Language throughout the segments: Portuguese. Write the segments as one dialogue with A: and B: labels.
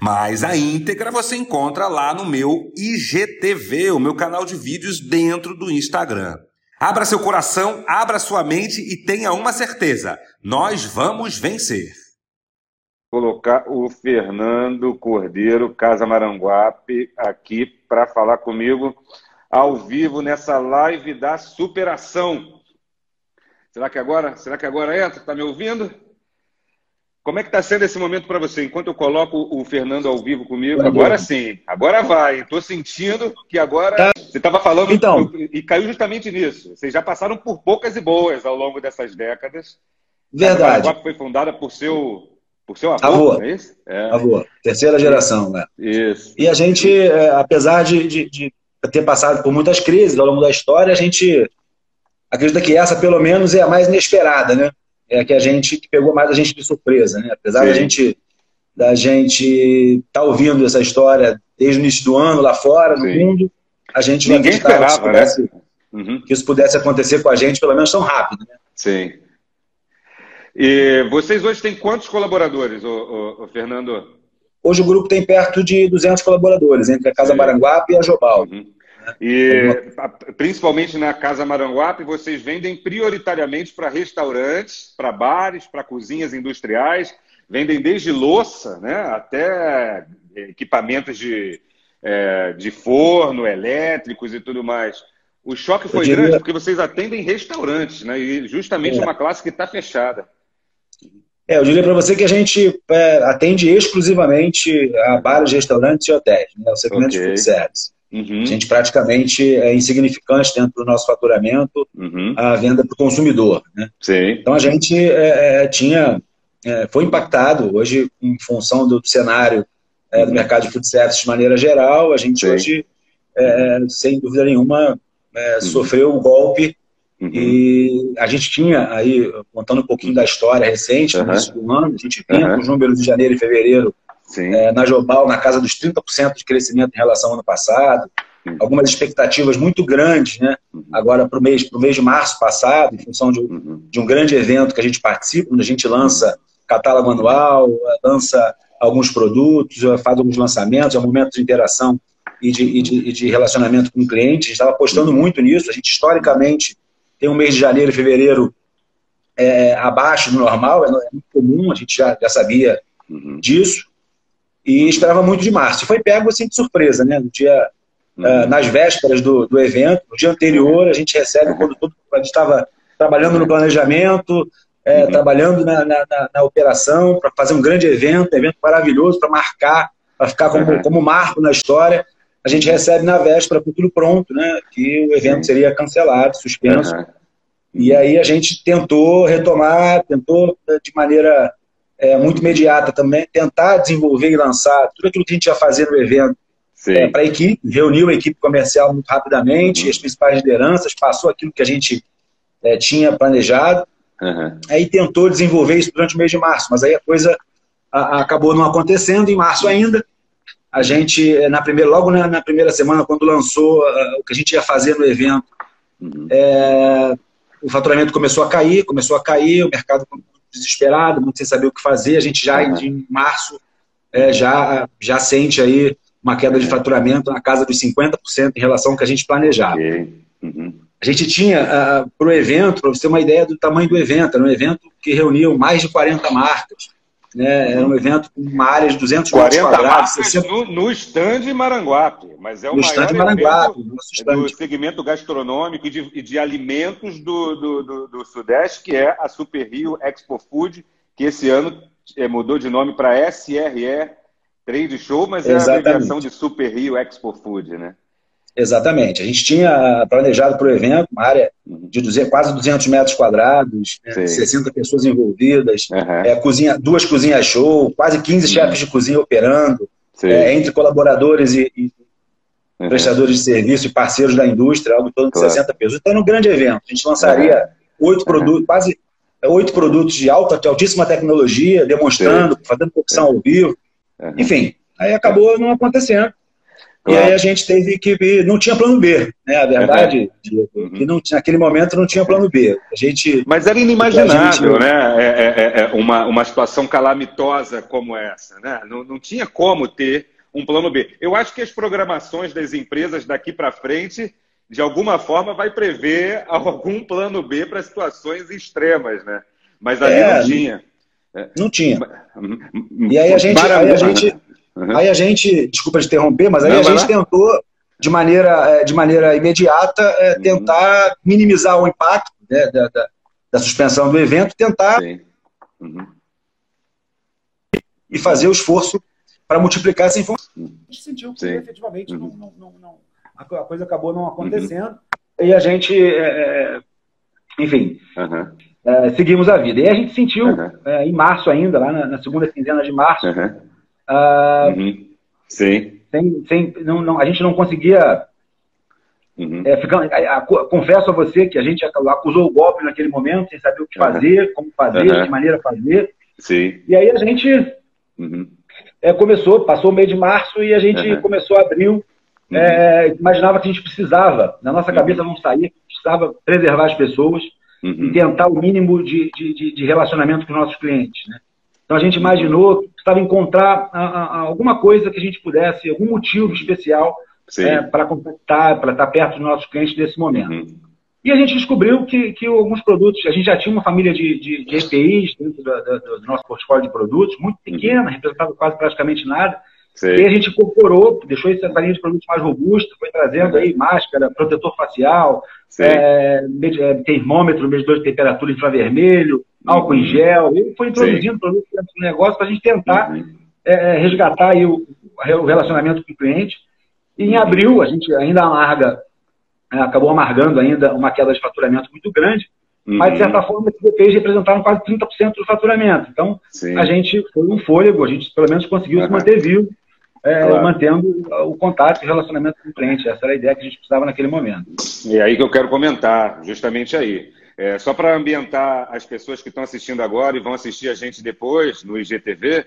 A: Mas a íntegra você encontra lá no meu IGTV, o meu canal de vídeos dentro do Instagram. Abra seu coração, abra sua mente e tenha uma certeza: nós vamos vencer.
B: Colocar o Fernando Cordeiro Casa Maranguape aqui para falar comigo ao vivo nessa live da superação. Será que agora, será que agora entra? Tá me ouvindo? Como é que está sendo esse momento para você? Enquanto eu coloco o Fernando ao vivo comigo, agora sim, agora vai. Estou sentindo que agora tá. você estava falando
C: então,
B: e caiu justamente nisso. Vocês já passaram por poucas e boas ao longo dessas décadas.
C: Verdade.
B: A foi fundada por seu por seu avô,
C: avô.
B: é isso? É.
C: Avô, terceira geração, né?
B: Isso.
C: E a gente, é, apesar de, de, de ter passado por muitas crises ao longo da história, a gente acredita que essa, pelo menos, é a mais inesperada, né? É a que a gente que pegou mais a gente de surpresa, né? Apesar Sim. da gente da gente tá ouvindo essa história desde o início do ano lá fora no Sim. mundo, a gente
B: ninguém esperava, que pudesse, né?
C: Uhum. Que isso pudesse acontecer com a gente, pelo menos tão rápido, né?
B: Sim. E vocês hoje têm quantos colaboradores, ô, ô, ô Fernando?
C: Hoje o grupo tem perto de 200 colaboradores, entre a Casa Sim. Maranguape e a Jobal. Uhum.
B: E principalmente na Casa Maranguape, vocês vendem prioritariamente para restaurantes, para bares, para cozinhas industriais, vendem desde louça né, até equipamentos de, é, de forno, elétricos e tudo mais. O choque foi diria... grande porque vocês atendem restaurantes, né? E justamente é. uma classe que está fechada.
C: É, eu diria para você que a gente é, atende exclusivamente a bares, restaurantes e hotéis, né? o segmento okay. de food service. Uhum. A gente praticamente é insignificante dentro do nosso faturamento uhum. a venda para o consumidor. Né? Então a gente é, é, tinha, é, foi impactado hoje em função do cenário é, do mercado de food service de maneira geral. A gente Sim. hoje, é, sem dúvida nenhuma, uhum. sofreu um golpe Uhum. E a gente tinha aí, contando um pouquinho da história recente, no início do ano, a gente vinha uhum. com os números de janeiro e fevereiro é, na Jobal na casa dos 30% de crescimento em relação ao ano passado, algumas expectativas muito grandes, né? Uhum. Agora para o mês, pro mês de março passado, em função de, uhum. de um grande evento que a gente participa, onde a gente lança catálogo anual, lança alguns produtos, faz alguns lançamentos, é um momento de interação e de, e de, e de relacionamento com o cliente. A gente estava apostando uhum. muito nisso. A gente, historicamente, tem um mês de janeiro e fevereiro é, abaixo do normal, é, é muito comum, a gente já, já sabia uhum. disso e esperava muito de março. Foi pego assim de surpresa, né? No dia, uhum. uh, nas vésperas do, do evento, no dia anterior, a gente recebe quando todo, gente estava trabalhando no planejamento, é, uhum. trabalhando na, na, na, na operação para fazer um grande evento, evento maravilhoso para marcar, para ficar como, uhum. como marco na história. A gente recebe na véspera com tudo pronto, né? Que o evento seria cancelado, suspenso. E aí a gente tentou retomar, tentou de maneira é, muito imediata também, tentar desenvolver e lançar tudo aquilo que a gente ia fazer no evento é, para a equipe, reuniu a equipe comercial muito rapidamente, uhum. as principais lideranças, passou aquilo que a gente é, tinha planejado, uhum. aí tentou desenvolver isso durante o mês de março, mas aí a coisa a, a acabou não acontecendo, em março ainda, a gente, é, na primeira, logo na, na primeira semana, quando lançou uh, o que a gente ia fazer no evento, uhum. é, o faturamento começou a cair, começou a cair, o mercado desesperado, muito sem saber o que fazer. A gente já uhum. em março é, já, já sente aí uma queda de é. faturamento na casa dos 50% em relação ao que a gente planejava. Uhum. A gente tinha, uh, para o evento, para você ter uma ideia do tamanho do evento, era um evento que reuniu mais de 40 marcas. Né? Era um evento com uma área de 200
B: metros quadrados. 60... No, no stand Maranguape, mas é o no maior stand
C: Maranguape,
B: do segmento gastronômico e de, de alimentos do, do, do, do, Sudeste, que é a Super Rio Expo Food, que esse ano é, mudou de nome para SRE Trade Show, mas é Exatamente. a abreviação de Super Rio Expo Food, né?
C: Exatamente. A gente tinha planejado para o evento uma área de 200, quase 200 metros quadrados, né, 60 pessoas envolvidas, uhum. é, cozinha, duas cozinhas show, quase 15 uhum. chefes de cozinha operando, é, entre colaboradores e, e uhum. prestadores de serviço e parceiros da indústria, algo em torno de claro. 60 pessoas. Então, era um grande evento. A gente lançaria oito produtos, quase oito produtos de alta, de altíssima tecnologia, demonstrando, Sim. fazendo opção ao vivo. Enfim, aí acabou não acontecendo. Claro. E aí a gente teve que não tinha plano B, né? A verdade é uhum. que não, naquele momento não tinha plano B. A gente,
B: Mas era inimaginável, gente... né? É, é, é, é, uma, uma situação calamitosa como essa, né? Não, não tinha como ter um plano B. Eu acho que as programações das empresas daqui para frente, de alguma forma, vai prever algum plano B para situações extremas, né? Mas ali é, não tinha.
C: Não tinha. E aí a gente, aí a gente Uhum. Aí a gente, desculpa te interromper, mas aí Não, a gente tentou, de maneira, é, de maneira imediata, é, uhum. tentar minimizar o impacto né, da, da, da, suspensão do evento, tentar uhum. e fazer o esforço para multiplicar essa informação. A gente sentiu que Sim. efetivamente não, não, não, não, a coisa acabou não acontecendo uhum. e a gente, é, é enfim, é, seguimos a vida. E a gente sentiu é, em março ainda, lá na, na segunda quinzena de março,
B: Uh, uhum. Sim.
C: Sem, sem, não, não, a gente não conseguia. Uhum. É, a, a, confesso a você que a gente acusou o golpe naquele momento, sem saber o que fazer, uhum. como fazer, uhum. de maneira fazer.
B: Sim.
C: E aí a gente uhum. é, começou, passou o mês de março e a gente começou abril. É, imaginava que a gente precisava, na nossa cabeça não saía, precisava preservar as pessoas e tentar o mínimo de, de, de relacionamento com os nossos clientes. Né? Então a gente imaginou que precisava encontrar a, a, alguma coisa que a gente pudesse, algum motivo especial é, para contactar, para estar perto dos nossos clientes nesse momento. Uhum. E a gente descobriu que, que alguns produtos, a gente já tinha uma família de, de, de EPIs dentro do, do, do, nosso portfólio de produtos, muito uhum. pequena, uhum. representava quase praticamente nada. E a gente incorporou, deixou essa linha de produtos mais robusta, foi trazendo aí máscara, protetor facial, é, é, termômetro, medidor de temperatura infravermelho, álcool em gel, e foi introduzindo Sim. produtos dentro do negócio para a gente tentar uhum. É, é, resgatar aí o, o, relacionamento com o cliente. E em abril, a gente ainda amarga, é, acabou amargando ainda uma queda de faturamento muito grande, uhum. mas de certa forma esses EPs representaram quase 30% do faturamento. Então, Sim. a gente foi um fôlego, a gente pelo menos conseguiu uhum. se manter vivo, é, claro. mantendo o contato e o relacionamento com o cliente. Essa era a ideia que a gente precisava naquele momento.
B: E aí que eu quero comentar, justamente aí. É, só para ambientar as pessoas que estão assistindo agora e vão assistir a gente depois no IGTV,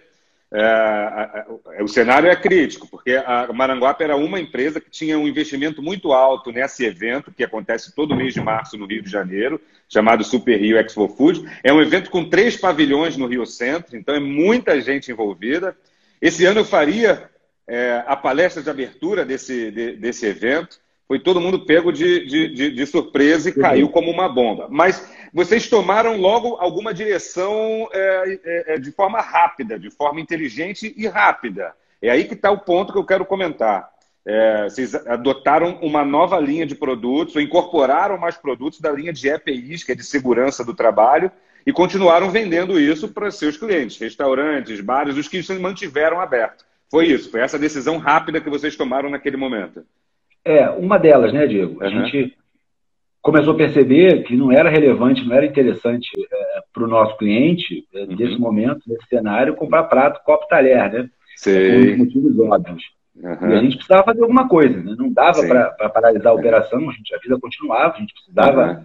B: é, a, a, o cenário é crítico, porque a Maranguape era uma empresa que tinha um investimento muito alto nesse evento, que acontece todo mês de março no Rio de Janeiro, chamado Super Rio Expo Food. É um evento com três pavilhões no Rio Centro, então é muita gente envolvida. Esse ano eu faria é, a palestra de abertura desse, de, desse evento foi todo mundo pego de, de, de, surpresa e caiu como uma bomba. Mas vocês tomaram logo alguma direção é, é, é, de forma rápida, de forma inteligente e rápida. É aí que está o ponto que eu quero comentar. É, vocês adotaram uma nova linha de produtos, ou incorporaram mais produtos da linha de EPIs, que é de segurança do trabalho, e continuaram vendendo isso para seus clientes, restaurantes, bares, os que se mantiveram abertos. Foi isso, foi essa decisão rápida que vocês tomaram naquele momento.
C: É, uma delas, né, Diego? A uhum. gente começou a perceber que não era relevante, não era interessante é, para o nosso cliente, é, uhum. nesse momento, nesse cenário, comprar prato, copo, talher, né?
B: Sei.
C: Por motivos óbvios. Uhum. E a gente precisava fazer alguma coisa, né? Não dava para paralisar a operação, a, gente, a vida continuava, a gente precisava.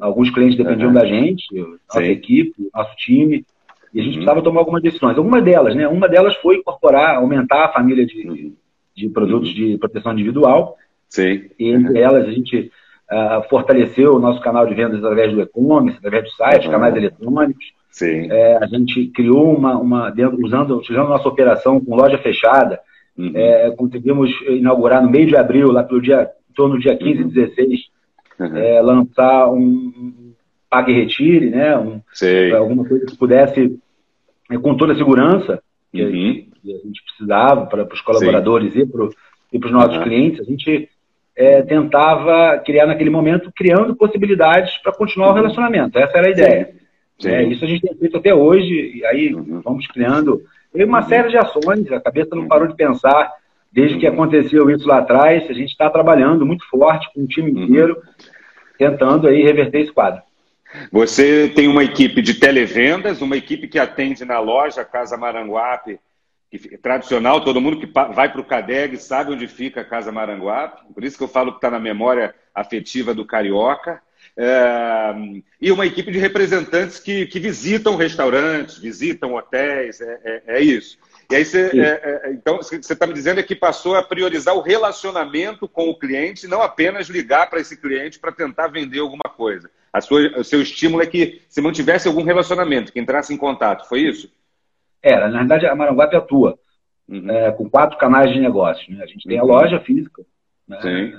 C: Alguns clientes dependiam da gente, nossa Sim. equipe, nosso time, e a gente uhum. precisava tomar algumas decisões. Alguma delas, né? Uma delas foi incorporar, aumentar a família de, uhum. de produtos de proteção individual.
B: Sim.
C: E entre elas a gente uh, fortaleceu o nosso canal de vendas através do e-commerce, através do site, uhum. canais eletrônicos.
B: Sim.
C: É, a gente criou uma, uma dentro, usando, utilizando a nossa operação com loja fechada, uhum. é, conseguimos inaugurar no meio de abril, lá pelo dia, em torno do dia 15 e uhum. 16, uhum. é, lançar um pague e retire, né? Um, alguma coisa que pudesse, é, com toda a segurança que, uhum. que a gente precisava para os colaboradores Sim. e para os nossos uhum. clientes, a gente é, tentava criar naquele momento, criando possibilidades para continuar o uhum. relacionamento. Essa era a ideia. Sim. É, isso a gente tem feito até hoje, e aí uhum. vamos criando uma uhum. série de ações, a cabeça não parou de pensar Desde que aconteceu isso lá atrás, a gente está trabalhando muito forte com o time uhum. inteiro, tentando aí reverter esse quadro.
B: Você tem uma equipe de televendas, uma equipe que atende na loja Casa Maranguape, que é tradicional, todo mundo que vai para o CADEG sabe onde fica a Casa Maranguape, por isso que eu falo que está na memória afetiva do carioca. É, e uma equipe de representantes que, que visitam restaurantes, visitam hotéis, é, é, é isso. E aí você, é, é, então, você está me dizendo é que passou a priorizar o relacionamento com o cliente, não apenas ligar para esse cliente para tentar vender alguma coisa. A sua, o seu estímulo é que se mantivesse algum relacionamento, que entrasse em contato, foi isso?
C: Era, na verdade a Maranguape atua uhum. é, com quatro canais de negócio. Né? A gente tem a uhum. loja física, né?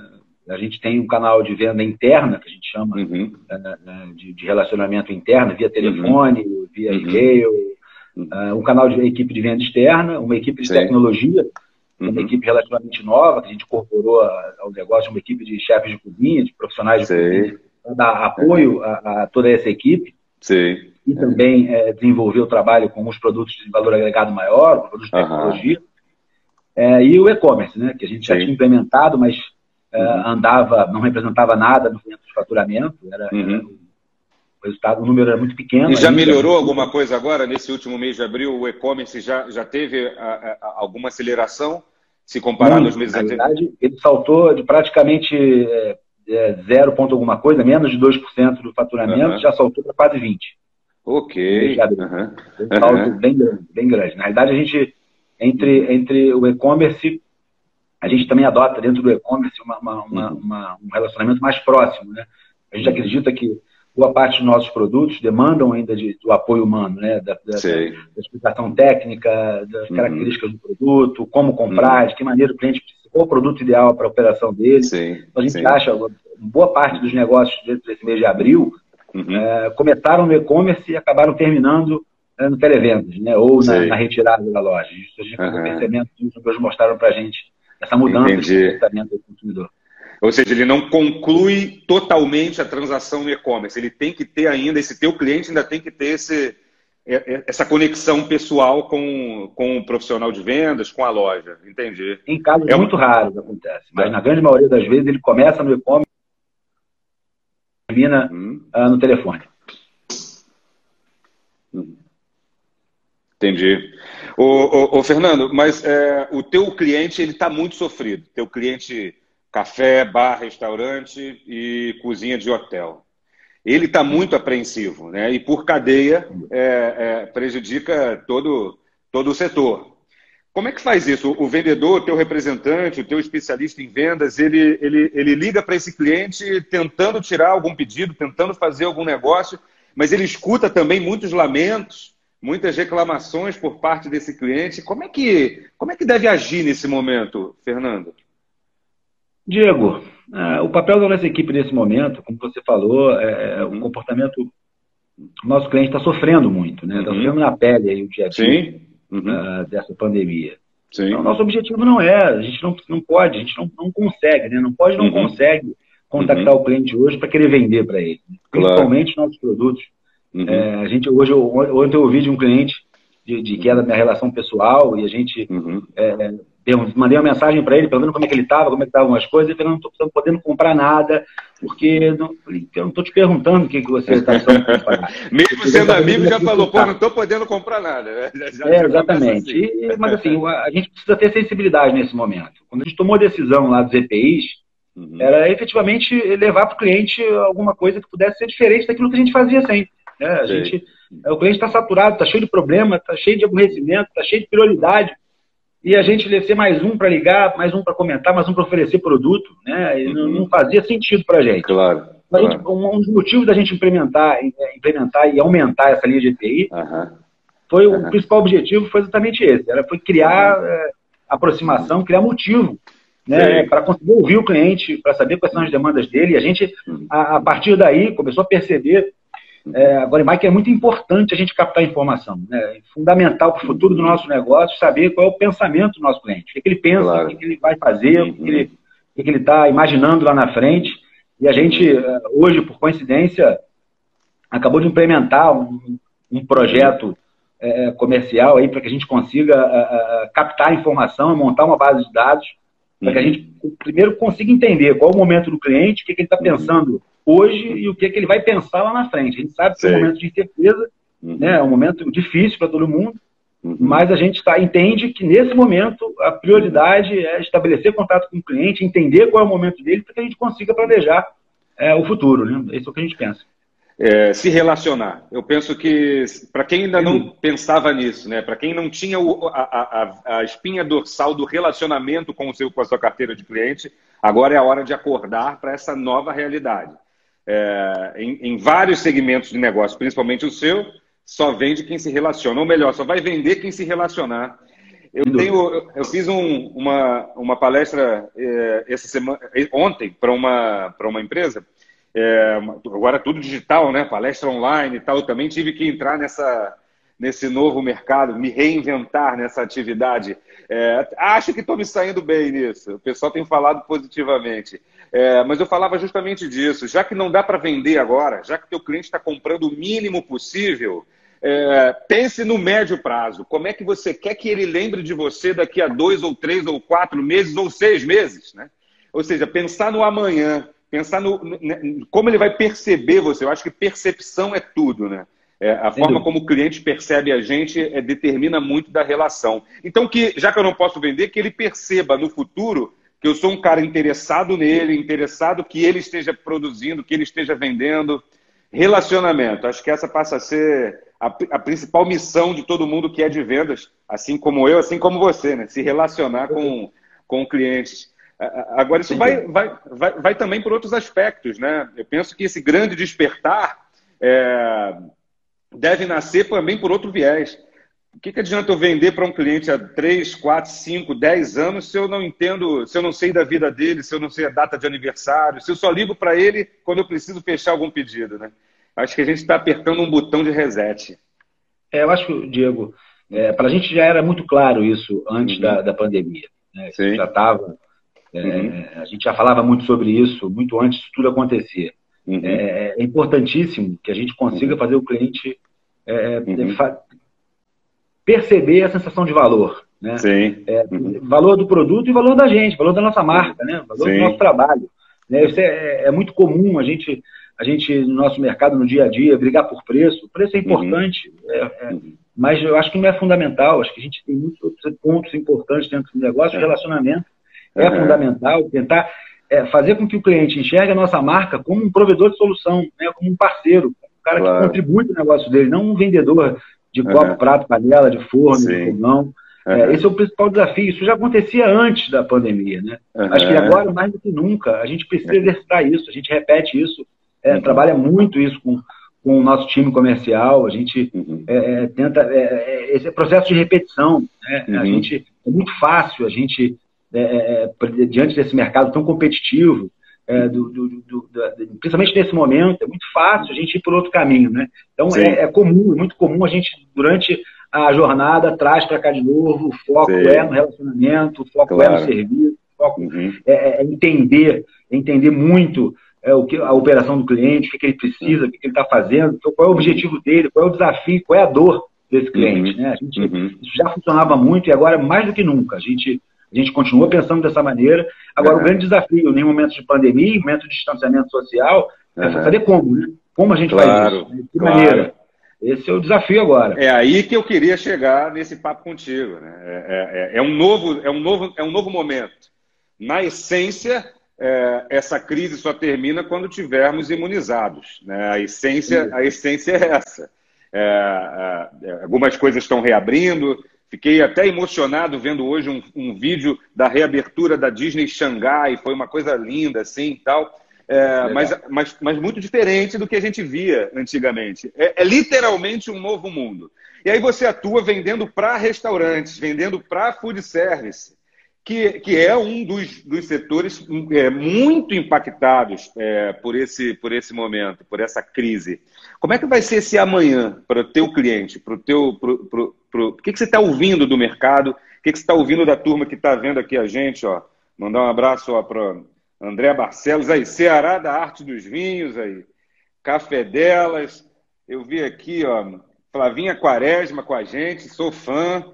C: a gente tem um canal de venda interna, que a gente chama uhum. É, é, de, de, relacionamento interno, via telefone, uhum. via e-mail, uh, um canal de equipe de venda externa, uma equipe de Sim. tecnologia, uhum. uma equipe relativamente nova, que a gente incorporou ao negócio, uma equipe de chefes de cozinha, de profissionais de Sim. cozinha, dar apoio a, a, toda essa equipe.
B: Sim.
C: E também é, desenvolver o trabalho com os produtos de valor agregado maior, produtos de tecnologia. É, e o e-commerce, né, que a gente já tinha implementado, mas é, uhum. andava, não representava nada no faturamento, era, uhum. era o resultado, o número era muito pequeno.
B: E já ainda. melhorou alguma coisa agora, nesse último mês de abril? O e-commerce já, já teve a, a, alguma aceleração, se comparado aos meses
C: anteriores? Na verdade, ele saltou de praticamente é, zero ponto alguma coisa, menos de 2% do faturamento, uhum. já saltou para quase 20%.
B: Ok.
C: Uhum. Um salto bem grande, bem grande. Na realidade, a gente, entre, entre o e-commerce, a gente também adota dentro do e-commerce uma, uma, uma, uma, um relacionamento mais próximo. Né? A gente acredita que boa parte dos nossos produtos demandam ainda de, do apoio humano, né? Da, da, da explicação técnica, das uhum. características do produto, como comprar, uhum. de que maneira o cliente precisa, o produto ideal para a operação dele. Sim. Então, a gente Sim. acha, boa parte dos negócios dentro desse mês de abril uhum. é, começaram no e-commerce e acabaram terminando é, no televendas, né? Ou na, na, retirada da loja. Isso a gente uhum. percebendo que eles mostraram para a gente essa mudança Entendi. de comportamento do consumidor.
B: Ou seja, ele não conclui totalmente a transação no e-commerce. Ele tem que ter ainda, esse teu cliente ainda tem que ter esse, essa conexão pessoal com, com o profissional de vendas, com a loja. Entendi.
C: Em casos é muito uma... raros acontece, mas é. na grande maioria das vezes ele começa no e-commerce e termina hum. uh, no telefone.
B: Hum. Entendi. Ô, ô, ô, Fernando, mas é, o teu cliente ele está muito sofrido. Teu cliente café, bar, restaurante e cozinha de hotel. Ele está muito apreensivo, né? E por cadeia é, é, prejudica todo, todo o setor. Como é que faz isso? O vendedor, o teu representante, o teu especialista em vendas, ele, ele, ele liga para esse cliente tentando tirar algum pedido, tentando fazer algum negócio, mas ele escuta também muitos lamentos, muitas reclamações por parte desse cliente. Como é que, como é que deve agir nesse momento, Fernando?
C: Diego, é, o papel da nossa equipe nesse momento, como você falou, é, é o uhum. comportamento. O nosso cliente está sofrendo muito, né? Está uhum. sofrendo na pele aí o dia a dia uhum. uh, dessa pandemia. Sim. Então, nosso objetivo não é, a gente não, não pode, a gente não, não consegue, né? Não pode, não uhum. consegue contactar uhum. o cliente hoje para querer vender para ele. Principalmente claro. nossos produtos. Uhum. É, a gente hoje, ontem eu ouvi de um cliente de, de, que da minha relação pessoal e a gente uhum. é, mandei uma mensagem para ele, perguntando como é que ele estava, como é que estavam as coisas, ele falou, não estou podendo comprar nada, porque não, eu não estou te perguntando o que, que você está.
B: Mesmo sendo amigo, já falou, pô, não estou podendo comprar nada.
C: Já, é, exatamente. Assim. E, mas assim, a gente precisa ter sensibilidade nesse momento. Quando a gente tomou a decisão lá dos EPIs, uhum. era efetivamente levar para o cliente alguma coisa que pudesse ser diferente daquilo que a gente fazia sempre. Né? A gente, o cliente está saturado, está cheio de problema, está cheio de aborrecimento, está cheio de prioridade e a gente ser mais um para ligar, mais um para comentar, mais um para oferecer produto, né? Uhum. Não, não, fazia sentido para a gente.
B: Claro.
C: A gente, um, um dos motivos da gente implementar, é, implementar e aumentar essa linha de EPI uhum. foi uhum. o principal objetivo foi exatamente esse, era foi criar é, aproximação, criar motivo, né? Para conseguir ouvir o cliente, para saber quais são as demandas dele. E a gente, a, a partir daí, começou a perceber é, agora, Mike, é muito importante a gente captar informação. Né? É fundamental para o futuro do nosso negócio saber qual é o pensamento do nosso cliente. O que, ele pensa, claro. o que, ele vai fazer, uhum. o que, ele está imaginando lá na frente. E a gente, é, hoje, por coincidência, acabou de implementar um, um projeto é, comercial aí para que a gente consiga a, a, captar informação, montar uma base de dados, para que a uhum. gente primeiro consiga entender qual é o momento do cliente, o que, que ele está uhum. pensando hoje e o que, que ele vai pensar lá na frente. A gente sabe que é um momento de incerteza, uhum. né, é um momento difícil para todo mundo, uhum. mas a gente tá, entende que nesse momento a prioridade é estabelecer contato com o cliente, entender qual é o momento dele, para que a gente consiga planejar é, o futuro. Né? Isso é o que a gente pensa
B: é, se relacionar. Eu penso que, para quem ainda não pensava nisso, né, para quem não tinha o, a, a, a, espinha dorsal do relacionamento com, o seu, com a sua carteira de cliente, agora é a hora de acordar para essa nova realidade. É, em, em, vários segmentos de negócio, principalmente o seu, só vende quem se relaciona, ou melhor, só vai vender quem se relacionar. Eu tenho, eu fiz um, uma, uma palestra é, essa semana, ontem para uma, uma empresa é, agora é tudo digital, né? Palestra online e tal. Eu também tive que entrar nessa, nesse novo mercado, me reinventar nessa atividade. É, acho que estou me saindo bem nisso. O pessoal tem falado positivamente. É, mas eu falava justamente disso. Já que não dá para vender agora, já que o teu cliente está comprando o mínimo possível, é, pense no médio prazo. Como é que você quer que ele lembre de você daqui a dois ou três ou quatro meses ou seis meses, né? Ou seja, pensar no amanhã pensar no, no, né, como ele vai perceber você. Eu acho que percepção é tudo, né? É, a Sem forma dúvida. como o cliente percebe a gente é, determina muito da relação. Então, que já que eu não posso vender, que ele perceba no futuro que eu sou um cara interessado nele, interessado que ele esteja produzindo, que ele esteja vendendo. Relacionamento. Acho que essa passa a ser a, a principal missão de todo mundo que é de vendas, assim como eu, assim como você, né? Se relacionar com, com clientes. Agora, isso vai, vai, vai, vai também por outros aspectos, né? Eu penso que esse grande despertar é, deve nascer também por outro viés. O que, que adianta eu vender para um cliente há 3, 4, 5, 10 anos se eu não entendo, se eu não sei da vida dele, se eu não sei a data de aniversário, se eu só ligo para ele quando eu preciso fechar algum pedido, né? Acho que a gente está apertando um botão de reset.
C: É, eu acho, Diego, é, para a gente já era muito claro isso antes uhum. da, da pandemia. Né? Já estava é, uhum. A gente já falava muito sobre isso, muito antes de tudo acontecer. Uhum. É, é, importantíssimo que a gente consiga uhum. fazer o cliente é, é uhum. Perceber a sensação de valor. Né?
B: Sim.
C: É, uhum. valor do produto e valor da gente, valor da nossa marca, né? valor Sim. do nosso trabalho. Né? Isso é, é, muito comum a gente, a gente, no nosso mercado, no dia a dia, brigar por preço. O preço é importante, mas eu acho que não é fundamental. Acho que a gente tem muitos outros pontos importantes dentro do negócio, relacionamento é uhum. fundamental tentar é, fazer com que o cliente enxergue a nossa marca como um provedor de solução, né, como um parceiro, um cara claro. que contribui para o negócio dele, não um vendedor de copo, uhum. prato, panela, de forno, Sim. de fogão. Uhum. É, esse é o principal desafio. Isso já acontecia antes da pandemia, né? Uhum. Acho que agora, mais do que nunca, a gente precisa exercitar isso, a gente repete isso, é, uhum. trabalha muito isso com, com o nosso time comercial, a gente uhum. é, é tenta. É, é, esse processo de repetição, né? A uhum. gente, é muito fácil a gente é, é, é diante desse mercado tão competitivo, é, do, do, do, principalmente nesse momento, é muito fácil a gente ir por outro caminho, né? Então é, é, comum, é muito comum a gente, durante a jornada, traz para cá de novo, o foco Sim. é no relacionamento, o foco claro. é no serviço, o foco uhum. é, entender, entender muito o que, a operação do cliente, o que, que ele precisa, o que, que ele está fazendo, qual é o objetivo dele, qual é o desafio, qual é a dor desse cliente. Uhum. Né? A gente, uhum. Isso já funcionava muito e agora mais do que nunca. A gente a gente continua pensando dessa maneira. Agora, uhum. o grande desafio, em momentos de pandemia, em momentos de distanciamento social, uhum. é saber como, né? Como a gente claro, faz isso? De que claro. maneira? Esse é o desafio agora.
B: É aí que eu queria chegar nesse papo contigo. Né? É, é, é, é um novo, é, um novo, é um novo momento. Na essência, é, essa crise só termina quando tivermos imunizados. Né? A, essência, a essência é essa. É, é, algumas coisas estão reabrindo, Fiquei até emocionado vendo hoje um, um, vídeo da reabertura da Disney Xangai, foi uma coisa linda, assim, tal. É, mas, mas, mas muito diferente do que a gente via antigamente. É, é literalmente um novo mundo. E aí você atua vendendo para restaurantes, vendendo para food service, que, que é um dos, dos setores é, muito impactados é, por, esse, por esse momento, por essa crise. Como é que vai ser esse amanhã para o teu cliente, para o teu. Pro, pro, pro... O que, que você está ouvindo do mercado? O que, que você está ouvindo da turma que está vendo aqui a gente? Ó? Mandar um abraço para André Barcelos, aí, Ceará da Arte dos Vinhos, aí, Café Delas. Eu vi aqui, ó, Flavinha Quaresma com a gente, sou fã.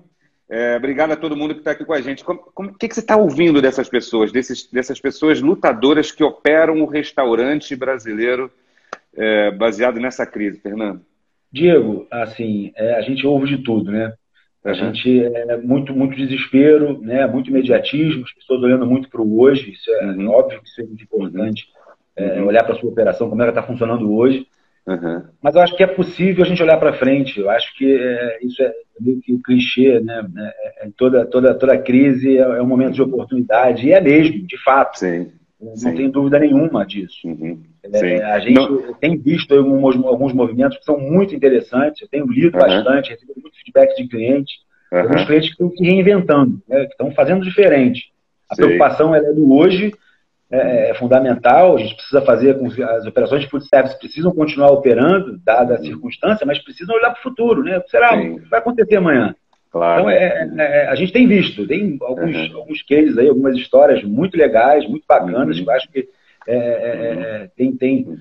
B: É, obrigado a todo mundo que está aqui com a gente. O que, que você está ouvindo dessas pessoas, desses, dessas pessoas lutadoras que operam o restaurante brasileiro é, baseado nessa crise, Fernando?
C: Diego, assim, é, a gente ouve de tudo, né? A uhum. gente é muito, muito desespero, né? Muito imediatismo, as pessoas olhando muito para o hoje, isso é uhum. óbvio que isso é muito importante. É, uhum. olhar para a sua operação, como ela está funcionando hoje. Uhum. Mas eu acho que é possível a gente olhar para frente. Eu acho que é, isso é meio que clichê, né? É, é, toda, toda, toda crise é, é, um momento de oportunidade, e é mesmo, de fato. Sim. Não Sim. tem dúvida nenhuma disso. Uhum. É, a gente Não. tem visto alguns, alguns movimentos que são muito interessantes, eu tenho lido uhum. bastante, recebido muito feedback de clientes, alguns clientes que estão se reinventando, né? que estão fazendo diferente. A Sim. preocupação é do hoje, é, é, fundamental, a gente precisa fazer com as operações de food service precisam continuar operando, dada a circunstância, mas precisam olhar para o futuro, né? Será? O que vai acontecer amanhã? Claro. Então, é, é, é, a gente tem visto, tem alguns, uhum. alguns cases aí, algumas histórias muito legais, muito bacanas, uhum. que eu acho que é, uhum. tem, tem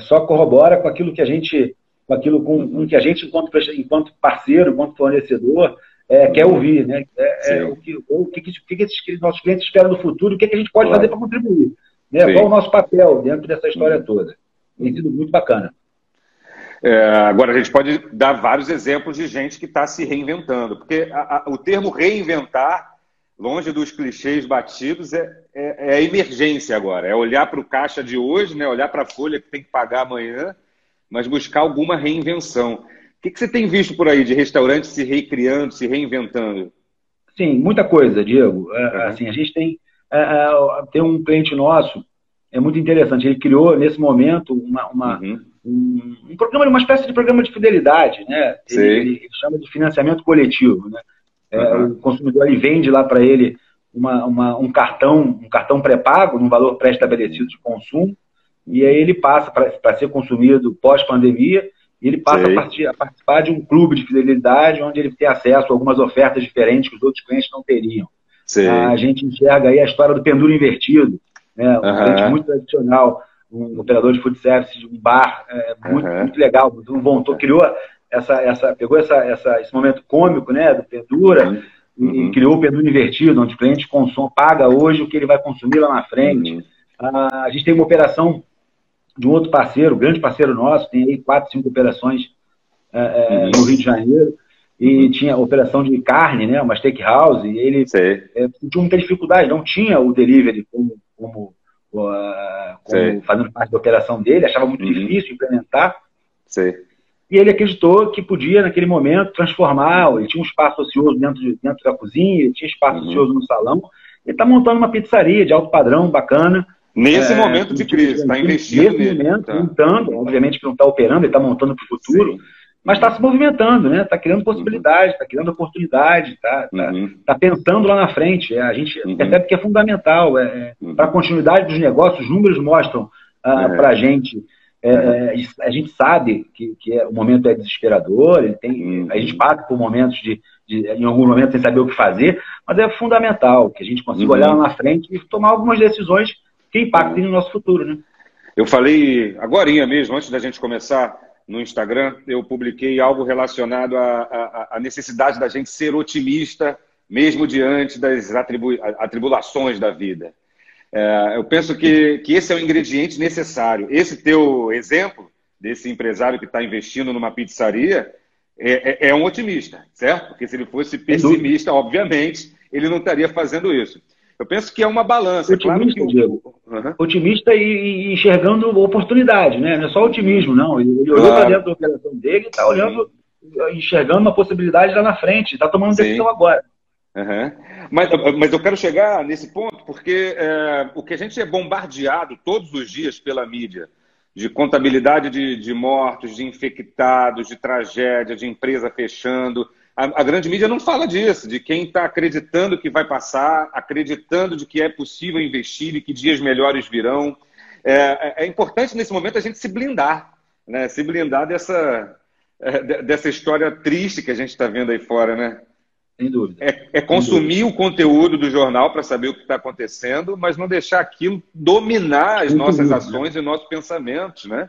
C: só corrobora com aquilo que a gente, com aquilo com, com que a gente, enquanto, enquanto parceiro, enquanto fornecedor, é, quer ouvir, né? É, é, o, que, o, que, o que esses nossos clientes esperam no futuro, o que, a gente pode claro. fazer para contribuir. Né? Qual o nosso papel dentro dessa história toda. Tem sido muito bacana.
B: É, agora, a gente pode dar vários exemplos de gente que está se reinventando, porque a, a, o termo reinventar, longe dos clichês batidos, é, é, é a emergência agora. É olhar para o caixa de hoje, né? olhar para a folha que tem que pagar amanhã, mas buscar alguma reinvenção que, que você tem visto por aí de restaurantes se recriando, se reinventando?
C: Sim, muita coisa, Diego. É, uhum. Assim, a gente tem, é, é, tem um cliente nosso, é muito interessante. Ele criou nesse momento uma, uma uhum. um, um, programa, uma espécie de programa de fidelidade, né? Ele, ele, ele chama de financiamento coletivo, né? Uhum. o consumidor ele vende lá para ele uma, uma, um cartão, um cartão pré-pago, num valor pré-estabelecido de consumo, e aí ele passa para ser consumido pós-pandemia e ele passa a, partir, a, participar de um clube de fidelidade onde ele tem acesso a algumas ofertas diferentes que os outros clientes não teriam. A gente enxerga aí a história do penduro invertido, né? um uhum. cliente muito tradicional, um operador de food service de um bar, é, muito, uhum. muito legal, voltou, criou essa, essa, pegou essa, essa, esse momento cômico né, do pendura uhum. e uhum. criou o pendura invertido, onde o cliente consome, paga hoje o que ele vai consumir lá na frente. Uhum. Ah, a gente tem uma operação de um outro parceiro, grande parceiro nosso, tem aí quatro, cinco operações é, é, no Rio de Janeiro, e uhum. tinha operação de carne, né, uma steakhouse, e ele é, tinha muita dificuldade, não tinha o delivery como, como, uh, como fazendo parte da operação dele, achava muito uhum. difícil implementar. E ele acreditou que podia, naquele momento, transformar. Ele tinha um espaço ocioso dentro, de, dentro da cozinha, ele tinha espaço uhum. ocioso no salão. Ele está montando uma pizzaria de alto padrão, bacana,
B: Nesse é, momento de crise, está investindo
C: nesse nele. momento, tá. montando, obviamente que não está operando, ele está montando para o futuro, Sim. mas está se movimentando, né? Está criando possibilidades, está criando oportunidade, está tá, uhum. tá pensando lá na frente. É, a gente uhum. percebe que é fundamental. É, é uhum. Para a continuidade dos negócios, os números mostram ah, para a gente. É, é, a gente sabe que, que o momento é desesperador, ele tem, uhum. a gente passa por momentos de, de, em algum momento sem saber o que fazer, mas é fundamental que a gente consiga olhar lá na frente e tomar algumas decisões que impactem no nosso futuro, né?
B: Eu falei agora mesmo, antes da gente começar no Instagram, eu publiquei algo relacionado à, necessidade da gente ser otimista, mesmo diante das atribu atribulações da vida. É, eu penso que, que esse é o ingrediente necessário. Esse teu exemplo, desse empresário que está investindo numa pizzaria, é, é, é, um otimista, certo? Porque se ele fosse pessimista, obviamente, ele não estaria fazendo isso. Eu penso que é uma balança.
C: Otimista, claro que... Diego. Uhum. Otimista e, enxergando oportunidade, né? Não é só otimismo, não. Ele, olhou para dentro da operação dele e está olhando, enxergando uma possibilidade lá na frente, está tomando Sim. decisão agora.
B: Uhum. Mas, mas eu quero chegar nesse ponto porque é, o que a gente é bombardeado todos os dias pela mídia, de contabilidade de, de mortos, de infectados, de tragédia, de empresa fechando, a, a, grande mídia não fala disso, de quem está acreditando que vai passar, acreditando de que é possível investir e que dias melhores virão. É, é, é importante nesse momento a gente se blindar, né? se blindar dessa, é, dessa história triste que a gente está vendo aí fora, né?
C: Sem dúvida.
B: É, é consumir dúvida. o conteúdo do jornal para saber o que está acontecendo, mas não deixar aquilo dominar as Sem nossas dúvida. ações e nossos pensamentos, né?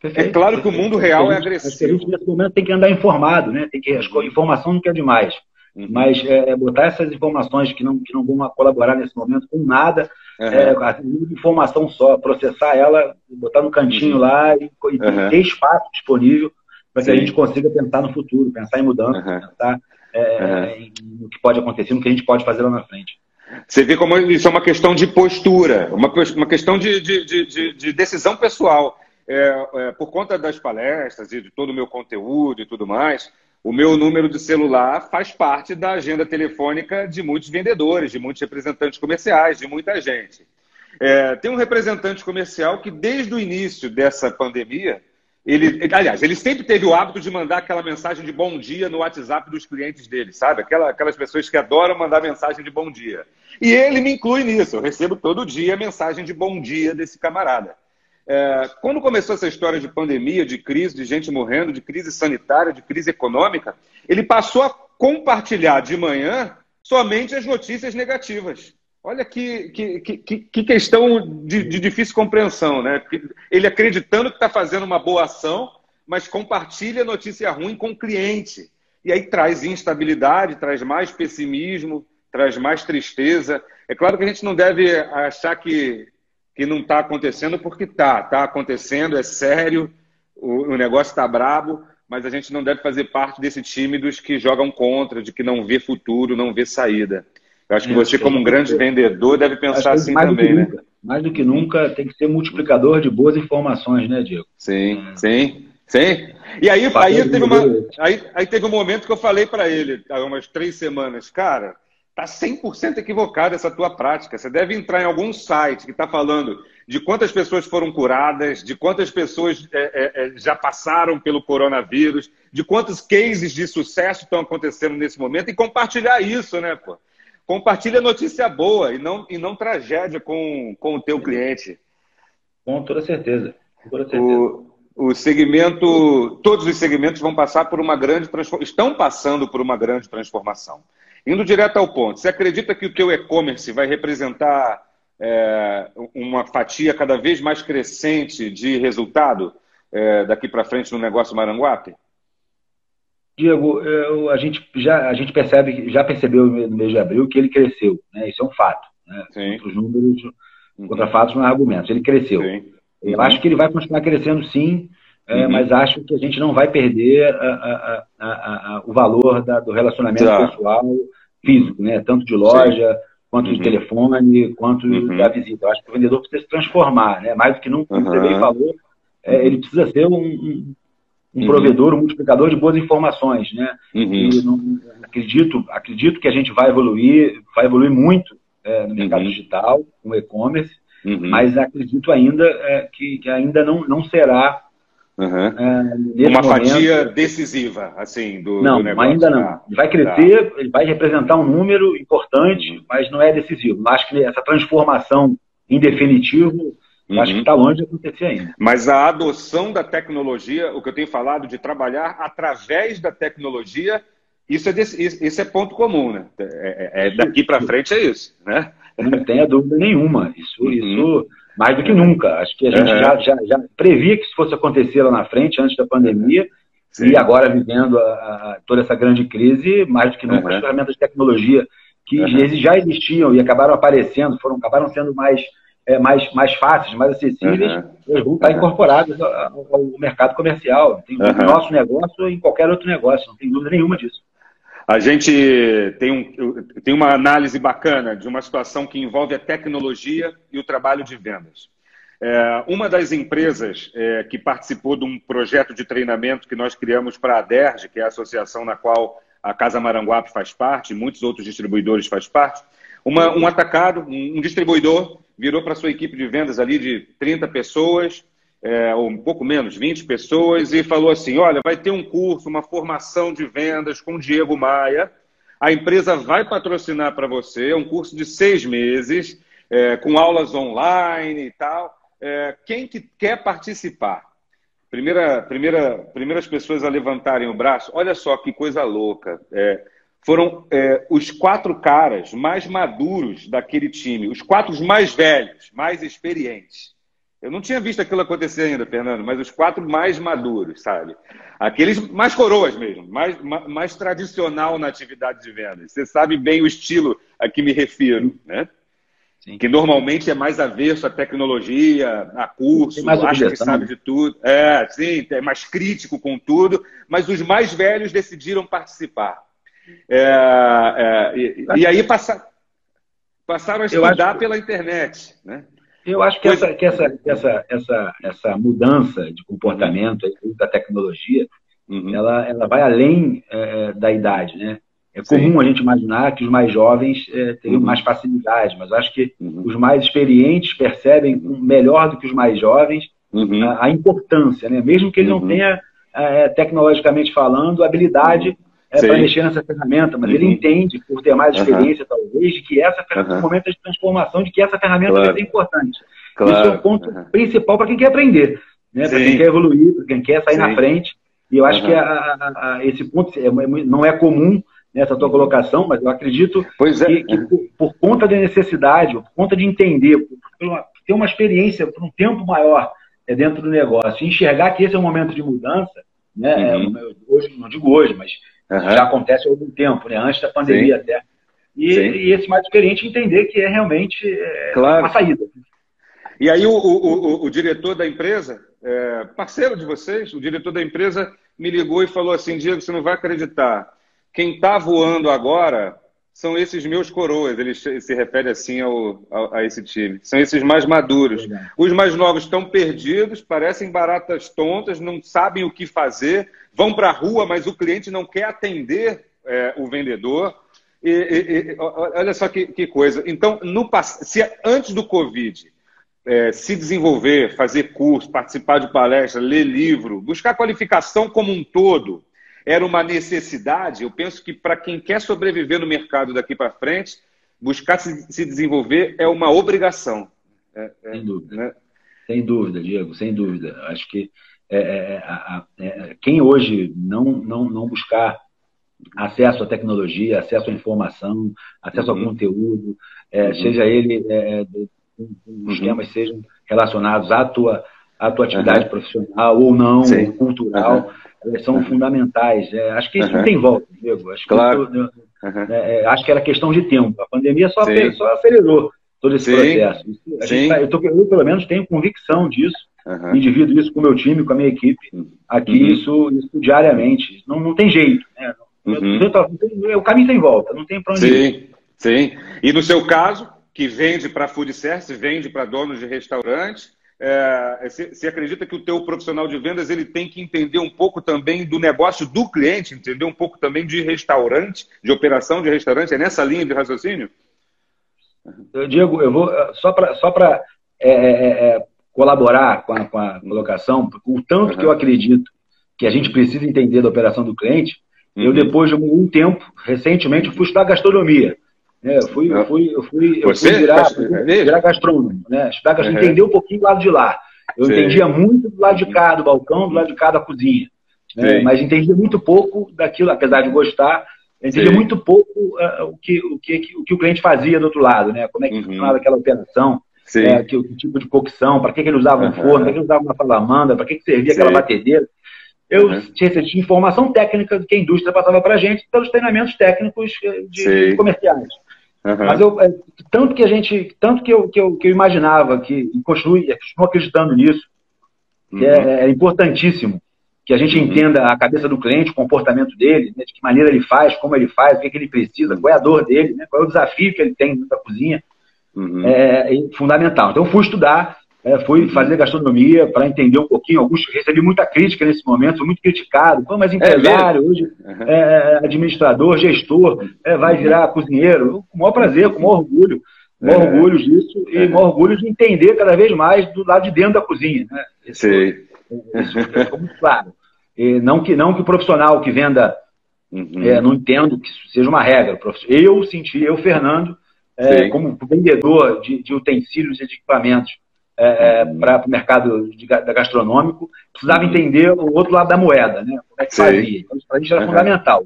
B: Perfeito, é claro que o mundo real é agressivo.
C: A gente, nesse momento, tem que andar informado, né? Tem que, a informação não quer demais. Uhum. Mas é, botar essas informações que não, que não vão colaborar nesse momento com nada, uhum. é, informação só, processar ela, botar no cantinho uhum. lá e, e uhum. ter espaço disponível para que Sim. a gente consiga pensar no futuro, pensar em mudança, pensar é, em, no que pode acontecer, no que a gente pode fazer lá na frente.
B: Você vê como isso é uma questão de postura, uma, uma questão de, de, de, de decisão pessoal. É, é, por conta das palestras e de todo o meu conteúdo e tudo mais, o meu número de celular faz parte da agenda telefônica de muitos vendedores, de muitos representantes comerciais, de muita gente. É, tem um representante comercial que, desde o início dessa pandemia, ele, aliás, ele sempre teve o hábito de mandar aquela mensagem de bom dia no WhatsApp dos clientes dele, sabe? Aquela, aquelas pessoas que adoram mandar mensagem de bom dia. E ele me inclui nisso. Eu recebo todo dia a mensagem de bom dia desse camarada. É, quando começou essa história de pandemia, de crise, de gente morrendo, de crise sanitária, de crise econômica, ele passou a compartilhar de manhã somente as notícias negativas. Olha que, que, que, que questão de, de, difícil compreensão, né? Ele acreditando que está fazendo uma boa ação, mas compartilha notícia ruim com o cliente. E aí traz instabilidade, traz mais pessimismo, traz mais tristeza. É claro que a gente não deve achar que, que não está acontecendo, porque está. Está acontecendo, é sério, o, o negócio está brabo, mas a gente não deve fazer parte desse time dos que jogam contra, de que não vê futuro, não vê saída. Eu acho que você, como um grande vendedor, deve pensar assim também, né?
C: Nunca, mais do que nunca, tem que ser multiplicador de boas informações, né, Diego?
B: Sim, sim, sim. E aí, aí, teve, uma, aí, aí teve um momento que eu falei para ele, há umas três semanas, cara, tá 100% equivocada essa tua prática. Você deve entrar em algum site que está falando de quantas pessoas foram curadas, de quantas pessoas é, é, é, já passaram pelo coronavírus, de quantos cases de sucesso estão acontecendo nesse momento e compartilhar isso, né, pô? compartilha notícia boa e não, e não tragédia com, com o teu cliente.
C: Com toda certeza. Com toda certeza.
B: O, o segmento, todos os segmentos vão passar por uma grande estão passando por uma grande transformação. Indo direto ao ponto, você acredita que o teu e-commerce vai representar é, uma fatia cada vez mais crescente de resultado é, daqui para frente no negócio Maranguape?
C: Diego, eu, a, gente já, a gente percebe, já percebeu no mês de abril que ele cresceu, né? Isso é um fato. Né? Sim. Os números, uhum. contra fatos não é argumentos. Ele cresceu. Sim. Eu uhum. acho que ele vai continuar crescendo sim, é, uhum. mas acho que a gente não vai perder a, a, a, o valor da, do relacionamento tá. pessoal físico, né? Tanto de loja, sim. quanto de uhum. telefone, quanto uhum. da visita. Eu acho que o vendedor precisa se transformar, né? Mais do que nunca, como você bem falou, é, ele precisa ser um, um um uhum. provedor, um multiplicador de boas informações, né? Uhum. E não, acredito, acredito que a gente vai evoluir, vai evoluir muito é, no mercado uhum. digital, com e-commerce, uhum. mas acredito ainda é, que, que, ainda não, não será
B: uhum. é, uma momento, fatia decisiva, assim, do,
C: não,
B: do negócio.
C: ainda não. Ele vai crescer, tá. ele vai representar um número importante, uhum. mas não é decisivo. Acho que essa transformação em definitivo Uhum. Acho que está longe de acontecer ainda.
B: Mas a adoção da tecnologia, o que eu tenho falado de trabalhar através da tecnologia, isso é, desse, isso é ponto comum, né? É, é, é daqui para frente é isso, né?
C: Não tenha dúvida nenhuma. Isso, uhum. isso mais do que nunca. Acho que a gente uhum. já, já, já, previa que isso fosse acontecer lá na frente, antes da pandemia, Sim. e agora vivendo a, a, toda essa grande crise, mais do que nunca, as ferramentas de tecnologia que já existiam e acabaram aparecendo, foram acabaram sendo mais é, mais, mais fáceis, mais acessíveis, uhum. uhum. incorporados ao, ao, mercado comercial. Tem uhum. nosso negócio em qualquer outro negócio, não tem dúvida nenhuma disso.
B: A gente tem, um, tem uma análise bacana de uma situação que envolve a tecnologia e o trabalho de vendas. É, uma das empresas é, que participou de um projeto de treinamento que nós criamos para a ADERJ, que é a associação na qual a Casa Maranguape faz parte, muitos outros distribuidores faz parte, uma, um atacado, um, um distribuidor virou para sua equipe de vendas ali de 30 pessoas, é, ou um pouco menos, 20 pessoas, e falou assim: olha, vai ter um curso, uma formação de vendas com o Diego Maia. A empresa vai patrocinar para você, é um curso de seis meses, é, com aulas online e tal. É, quem que quer participar? Primeira, primeira, primeiras pessoas a levantarem o braço, olha só que coisa louca. É, foram é, os quatro caras mais maduros daquele time, os quatro mais velhos, mais experientes. Eu não tinha visto aquilo acontecer ainda, Fernando, mas os quatro mais maduros, sabe? Aqueles mais coroas mesmo, mais, mais, mais tradicional na atividade de vendas. Você sabe bem o estilo a que me refiro, né? Sim. Que normalmente é mais averso à tecnologia, a curso, acha que sabe de tudo. É, sim, é mais crítico com tudo, mas os mais velhos decidiram participar. É, é, e, e, aí passa, passaram a estudar que... pela internet, né?
C: Eu acho que, essa, que essa, essa, essa, essa mudança de comportamento da tecnologia, uhum. ela, ela vai além é, da idade, né? É comum Sim. a gente imaginar que os mais jovens é, teriam uhum. mais facilidade, mas acho que uhum. os mais experientes percebem melhor do que os mais jovens uhum. a, a, importância, né? Mesmo que ele não uhum. tenha, é, tecnologicamente falando, habilidade é, para mexer nessa ferramenta, mas ele uhum. entende, por ter mais experiência, talvez, de que essa ferramenta, uhum. momento de transformação, de que essa ferramenta claro. é importante. Claro. Isso é o ponto principal para quem quer aprender, né? para quem quer evoluir, para quem quer sair Sim. na frente. E eu acho que a, a, a, esse ponto é, não é comum nessa tua colocação, mas eu acredito é. que, que por, por, conta da necessidade, por conta de entender, por, por ter uma experiência por um tempo maior é, dentro do negócio, enxergar que esse é um momento de mudança, né? Uhum. É, hoje, não digo hoje, mas uhum. já acontece há algum tempo, né? antes da pandemia Sim. até. E, e, esse mais experiente entender que é realmente é, claro. uma saída.
B: E aí o, o, o, o diretor da empresa, é, parceiro de vocês, o diretor da empresa me ligou e falou assim, Diego, você não vai acreditar, quem está voando agora são esses meus coroas, ele se refere assim ao, ao, a esse time. São esses mais maduros. Os mais novos estão perdidos, parecem baratas tontas, não sabem o que fazer, vão para a rua, mas o cliente não quer atender é, o vendedor. E, e, e, olha só que, que, coisa. Então, no, se antes do Covid é, se desenvolver, fazer curso, participar de palestra, ler livro, buscar qualificação como um todo, era uma necessidade, eu penso que para quem quer sobreviver no mercado daqui para frente, buscar se, se, desenvolver é uma obrigação. É,
C: é, sem dúvida. Né? Sem dúvida, Diego, sem dúvida. Acho que é, é, é, é, quem hoje não, não, não buscar acesso à tecnologia, acesso à informação, acesso uhum. ao conteúdo, uhum. seja ele uhum. esquemas sejam relacionados à tua, à tua atividade uhum. profissional ou não, Sim. cultural, elas são fundamentais. É, acho que isso não tem volta, Diego. Acho que, claro. eu, é, é, acho que era questão de tempo. A pandemia só, só acelerou todo esse Sim. processo. Tá, eu, tô, eu, pelo menos, tenho convicção disso. Uhum. E divido isso com o meu time, com a minha equipe, aqui, uhum. isso, isso diariamente. Não, não tem jeito. Né? Uhum. o caminho tem volta, não tem para onde
B: Sim. ir. Sim. E no seu caso, que vende para food service, vende para donos de restaurantes, é, você acredita que o teu profissional de vendas ele tem que entender um pouco também do negócio do cliente, entender um pouco também de restaurante, de operação de restaurante? É nessa linha de raciocínio?
C: Diego, eu vou só para só para é, é, é, colaborar com a, com a, colocação, o tanto uhum. que eu acredito que a gente precisa entender da operação do cliente, uhum. eu depois de um tempo, recentemente, fui estudar gastronomia. É, eu fui, eu fui, eu fui, eu fui virar, virar gastrônomo, né? Estudar uhum. entender um pouquinho do lado de lá. Eu Sim. entendia muito do lado de cá, do balcão, do lado de cá da cozinha. Né? Mas entendia muito pouco daquilo, apesar de gostar, entendia Sim. muito pouco uh, o, que, o, que, o que o cliente fazia do outro lado, né? Como é que uhum. funcionava aquela operação, é, que, que, tipo de cocção, para que, que ele usava um forno, para que ele usava uma salamandra, para que, que servia Sim. aquela batedeira. Eu uhum. tinha informação técnica que a indústria passava para a gente pelos treinamentos técnicos eh, de, de comerciais. Uhum. Mas eu, é, tanto que a gente, tanto que eu, que eu, que eu imaginava que, e continuo, continuo acreditando nisso, que é, uhum. é, é, importantíssimo que a gente uhum. entenda a cabeça do cliente, o comportamento dele, né, de que maneira ele faz, como ele faz, o que, é que ele precisa, qual é a dor dele, né, qual é o desafio que ele tem da cozinha. Uhum. É, é, fundamental. Então, eu fui estudar é, fui fazer gastronomia para entender um pouquinho. Augusto, recebi muita crítica nesse momento, fui muito criticado. Pô, mas é empresário, é, hoje é, administrador, gestor, é, vai uhum. virar cozinheiro. Com o maior prazer, com o maior orgulho. Com o maior é. orgulho disso e maior orgulho de entender cada vez mais do lado de dentro da cozinha. Né?
B: Isso,
C: isso ficou muito claro. E não, que, não que o profissional que venda, uhum. não entendo que isso seja uma regra. Eu senti, eu, Fernando, como vendedor de, de utensílios e de equipamentos, é, é para o mercado de, da gastronômico, precisava uhum. entender o outro lado da moeda, né? Como é que Sim. fazia. Então, isso para a gente era uhum. fundamental.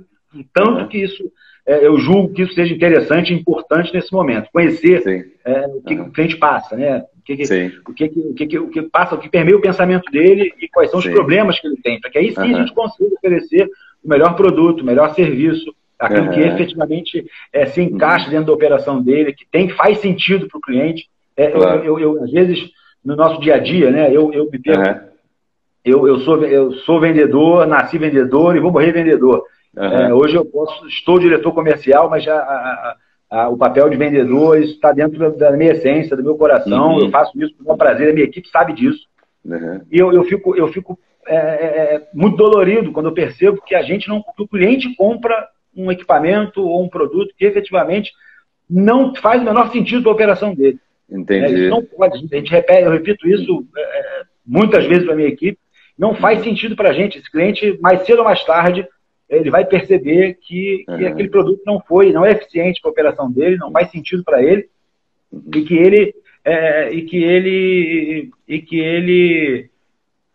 C: Tanto uhum. que isso, é, eu julgo que isso seja interessante e importante nesse momento. Conhecer é, o que uhum. o cliente passa, né? O que, que, o que, o que, o que passa, o que permeia o pensamento dele e quais são os sim. problemas que ele tem, para que aí sim uhum. a gente consiga oferecer o melhor produto, o melhor serviço, aquilo uhum. que efetivamente é, se encaixa dentro da operação dele, que tem, faz sentido para o cliente. É, claro. eu, eu, eu, às vezes, no nosso dia a dia, né, eu, eu me pergunto, uhum. eu, eu, sou, eu sou vendedor, nasci vendedor e vou morrer vendedor. É, hoje eu posso, estou diretor comercial, mas já a, a, o papel de vendedor está dentro da, da, minha essência, do meu coração. Uhum. Eu faço isso com prazer, a minha equipe sabe disso. Uhum. E eu, eu fico, eu fico é, é, é, muito dolorido quando eu percebo que a gente não, que o cliente compra um equipamento ou um produto que efetivamente não faz o menor sentido para a operação dele.
B: Entendi.
C: É, não pode, a gente repete, eu repito isso é, muitas vezes para a minha equipe, não faz sentido para a gente. Esse cliente, mais cedo ou mais tarde, ele vai perceber que, que aquele produto não foi, não é eficiente para a operação dele, não faz sentido para ele, e que ele é, e que ele e que ele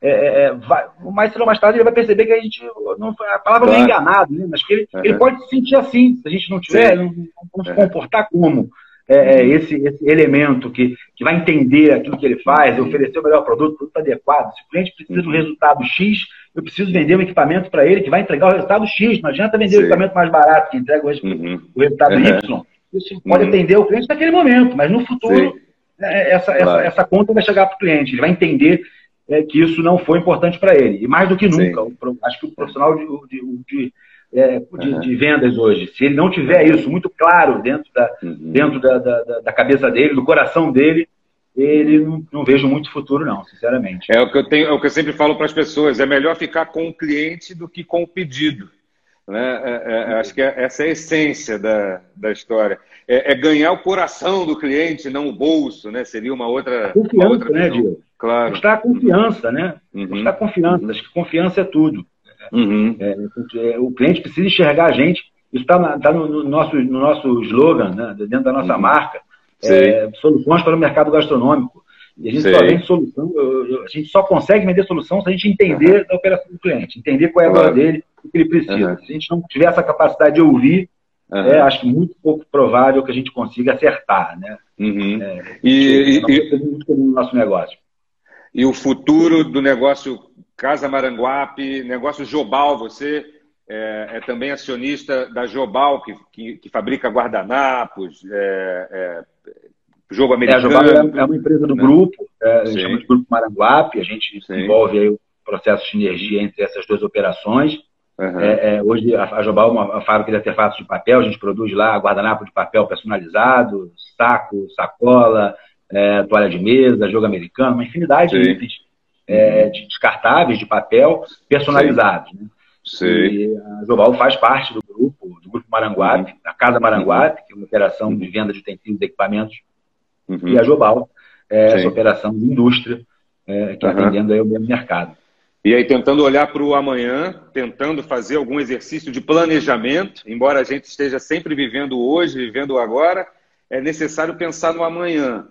C: é, é, é vai, mais cedo ou mais tarde ele vai perceber que a gente não a palavra claro. não é enganado, né? mas que ele, uhum. ele pode se sentir assim se a gente não tiver, não, não, se comportar como é, uhum. esse, esse, elemento que, que vai entender aquilo que ele faz, oferecer o melhor produto, o produto adequado. Se o cliente precisa de um resultado X, eu preciso vender um equipamento para ele que vai entregar o resultado X. Não adianta vender o um equipamento mais barato que entrega o, uhum. o resultado uhum. Y. Isso pode uhum. atender o cliente naquele momento, mas no futuro é, essa, claro. essa, essa, conta vai chegar para o cliente. Ele vai entender é, que isso não foi importante para ele. E mais do que nunca, o, acho que o profissional de, de, de é, de, uhum. de, vendas hoje, se ele não tiver isso muito claro dentro da, uhum. dentro da, da, da, cabeça dele, do coração dele, ele não, não, vejo muito futuro, não, sinceramente.
B: É o que eu tenho, é o que eu sempre falo para as pessoas: é melhor ficar com o cliente do que com o pedido. Né? É, é, é acho que é, essa é a essência da, da história. É, é, ganhar o coração do cliente, não o bolso, né? Seria uma outra.
C: Confiança,
B: uma outra
C: né, Diego?
B: Claro.
C: Buscar a confiança, né? Uhum. Buscar confiança. Acho que confiança é tudo. Uhum. É, o cliente precisa enxergar a gente. Isso está tá no, no, nosso, no nosso slogan, né, dentro da nossa uhum. marca. É, soluções para o mercado gastronômico. E a gente só vende solução, a gente só consegue vender solução se a gente entender uhum. da operação do cliente, entender qual é a dor dele, o que ele precisa. Uhum. Se a gente não tiver essa capacidade de ouvir, é, acho muito pouco provável que a gente consiga acertar, né?
B: Uhum. É, e, e,
C: e, muito comum no nosso negócio.
B: E o futuro do negócio Casa Maranguape, negócio Jobal, você é, é também acionista da Jobal, que, que, que fabrica guardanapos, é, é, jogo americano.
C: É, a Jobal é, é uma empresa do né? grupo, é, chama de Grupo Maranguape, a gente Sim. desenvolve aí o processo de sinergia entre essas duas operações. Uhum. Hoje a, a Jobal é uma fábrica de artefatos de papel, a gente produz lá guardanapo de papel personalizado, saco, sacola, toalha de mesa, jogo americano, uma infinidade Sim. de itens é, de descartáveis de papel personalizados. Né?
B: Sim. E
C: a Global faz parte do grupo, do grupo Maranguape, uhum. da Casa Maranguape, que é uma operação de venda de utensílios e equipamentos, uhum. e a Global é Sim. essa operação de indústria é, que uhum. atendendo aí o mesmo mercado.
B: E aí, tentando olhar para o amanhã, tentando fazer algum exercício de planejamento, embora a gente esteja sempre vivendo hoje, vivendo agora, é necessário pensar no amanhã.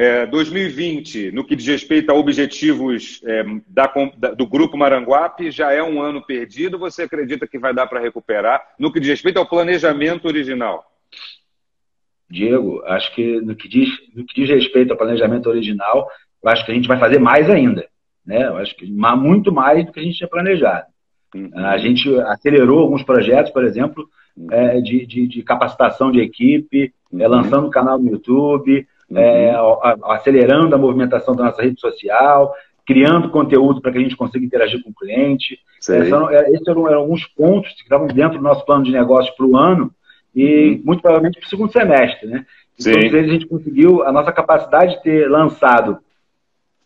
B: É, 2020, no que diz respeito a objetivos é, da, da, do Grupo Maranguape, já é um ano perdido. Você acredita que vai dar para recuperar? No que diz respeito ao planejamento original?
C: Diego, acho que no que diz, no que diz respeito ao planejamento original, eu acho que a gente vai fazer mais ainda. Né? Eu acho que muito mais do que a gente tinha planejado. Uhum. A gente acelerou alguns projetos, por exemplo, uhum. é, de, de, de, capacitação de equipe, é, uhum. lançando um canal no YouTube, uhum. é, acelerando a movimentação da nossa rede social, criando conteúdo para que a gente consiga interagir com o cliente. É, é, esses eram, eram, alguns pontos que estavam dentro do nosso plano de negócio para o ano e uhum. muito provavelmente para o segundo semestre. Né? Então, às vezes a gente conseguiu, a nossa capacidade de ter lançado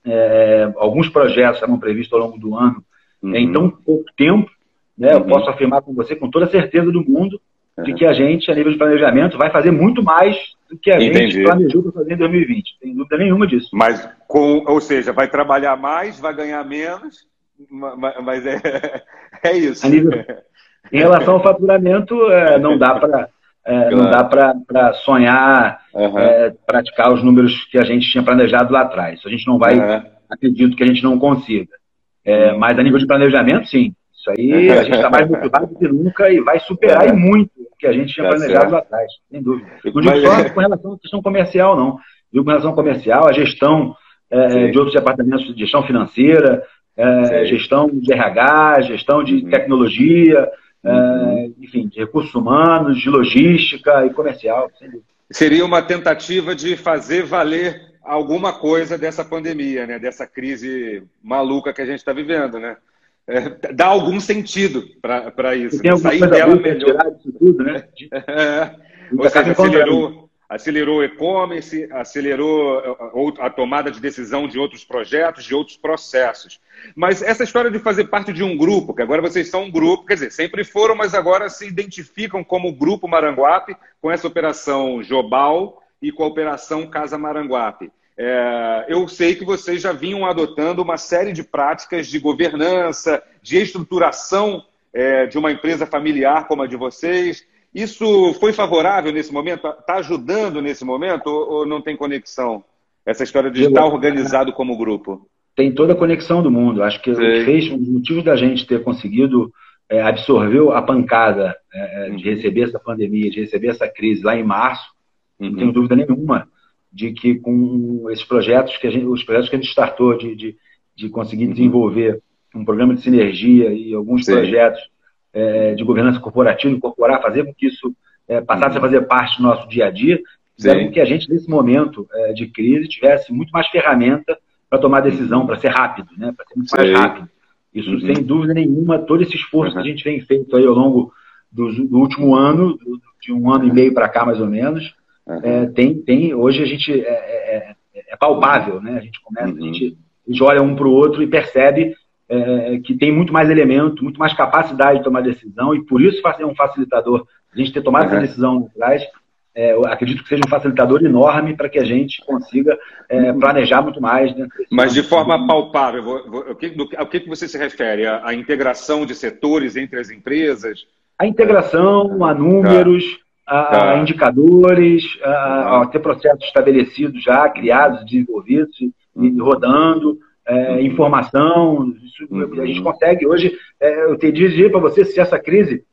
C: é, alguns projetos estavam previstos ao longo do ano uhum. em tão pouco tempo, né? Eu uhum. posso afirmar com você com toda certeza do mundo de que a gente, a nível de planejamento, vai fazer muito mais do que a Entendi. gente planejou para fazer em 2020. Sem dúvida nenhuma disso.
B: Mas, com, ou seja, vai trabalhar mais, vai ganhar menos, mas é, é isso.
C: Nível, em relação ao faturamento, é, não dá para é, claro. não dá para sonhar, uhum. é, praticar os números que a gente tinha planejado lá atrás. A gente não vai, uhum. acredito que a gente não consiga. É, mas a nível de planejamento, sim. Isso aí a gente está mais motivado do que nunca e vai superar e muito o que a gente tinha tá planejado lá atrás, sem dúvida. Não digo só com relação à questão comercial, não. digo com relação comercial, a gestão é, de outros departamentos de gestão financeira, é, gestão de RH, gestão de uhum. tecnologia, é, uhum. enfim, de recursos humanos, de logística e comercial.
B: Seria uma tentativa de fazer valer alguma coisa dessa pandemia, né? dessa crise maluca que a gente está vivendo, né? É, dá algum sentido para isso.
C: Tem né? Sair dela melhor. Disso tudo, né?
B: É, ou seja, acelerou, acelerou o e-commerce, acelerou a tomada de decisão de outros projetos, de outros processos. Mas essa história de fazer parte de um grupo, que agora vocês são um grupo, quer dizer, sempre foram, mas agora se identificam como Grupo Maranguape, com essa operação Jobal e com a operação Casa Maranguape. É, eu sei que vocês já vinham adotando uma série de práticas de governança, de estruturação é, de uma empresa familiar como a de vocês, isso foi favorável nesse momento? Está ajudando nesse momento ou, ou, não tem conexão? Essa história de estar organizado como grupo?
C: Tem toda a conexão do mundo. Acho que Sei. fez um dos motivos da gente ter conseguido é, absorver a pancada é, é, de uhum. receber essa pandemia, de receber essa crise lá em março, uhum. não tenho dúvida nenhuma de que com esses projetos que a gente, os projetos que a gente startou de, de, de conseguir uhum. desenvolver um programa de sinergia e alguns Sim. projetos é, de governança corporativa, incorporar, fazer com que isso é, passasse a fazer parte do nosso dia a dia, fizeram com que a gente, nesse momento é, de crise, tivesse muito mais ferramenta para tomar decisão, para ser rápido, né, para ser muito mais rápido. Isso, uhum. sem dúvida nenhuma, todo esse esforço uhum. que a gente vem feito aí ao longo do, do último ano, do, de um ano e meio para cá, mais ou menos, uhum. é, tem, tem, hoje a gente é, é, é, é palpável, né? A gente começa, a, gente, uhum. a gente olha um para o outro e percebe é, que tem muito mais elemento, muito mais capacidade de tomar decisão, e por isso é um facilitador. A gente ter tomado uhum. essa decisão atrás, é, eu acredito que seja um facilitador enorme para que a gente consiga é, planejar muito mais.
B: Mas de forma palpável, o que, do, ao que você se refere? A, a, integração de setores entre as empresas?
C: A integração, a números. A, tá. a, indicadores, a, a, ter processos estabelecidos já, criados, desenvolvidos e, e rodando é, informação. Isso, a gente consegue hoje. É, eu te dizer para você, se essa crise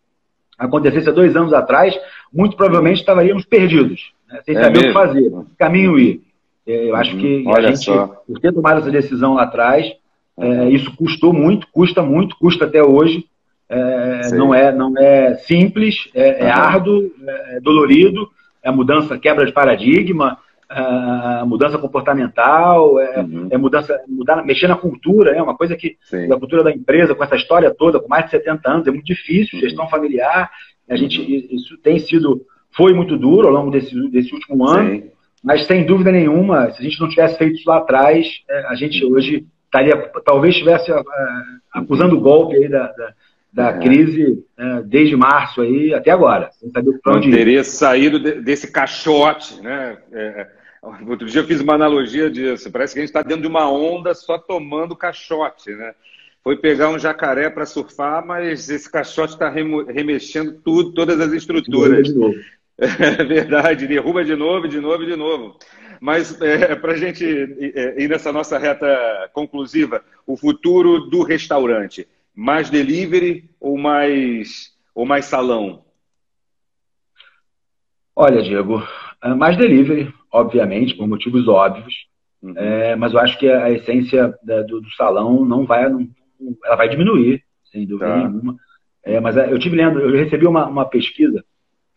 C: acontecesse há dois anos atrás, muito provavelmente estaríamos perdidos, né, sem é saber mesmo? o que fazer, que caminho ir. É, eu acho que uhum. Olha a gente, só. por ter tomado essa decisão lá atrás, é, isso custou muito, custa muito, custa até hoje. É, não, é, não é simples, é, é árduo, é dolorido, é mudança, quebra de paradigma, a mudança comportamental, é, uhum. é, mudança, mudar, mexer na cultura, é uma coisa que Sim. a cultura da empresa, com essa história toda, com mais de 70 anos, é muito difícil, uhum. gestão familiar, a gente, isso tem sido, foi muito duro ao longo desse, desse último ano, Sim. mas sem dúvida nenhuma, se a gente não tivesse feito isso lá atrás, é, a gente uhum. hoje estaria, talvez estivesse uh, acusando o golpe aí da, da da é. crise é, desde março aí até agora, sem saber
B: para onde teria saído de, desse caixote, né? É, Outro dia eu fiz uma analogia disso. Parece que a gente está dentro de uma onda só tomando caixote, né? Foi pegar um jacaré para surfar, mas esse caixote está remexendo tudo, todas as estruturas. De novo. É verdade, derruba de novo, de novo, de novo. Mas é, para a gente é, ir nessa nossa reta conclusiva, o futuro do restaurante, mais delivery ou mais, ou mais salão?
C: Olha, Diego, é mais delivery obviamente, por motivos óbvios, uhum. é, mas eu acho que a, essência da, do, do, salão não vai, não, ela vai diminuir, sem dúvida tá. nenhuma. É, mas é, eu tive lendo, eu recebi uma, uma pesquisa,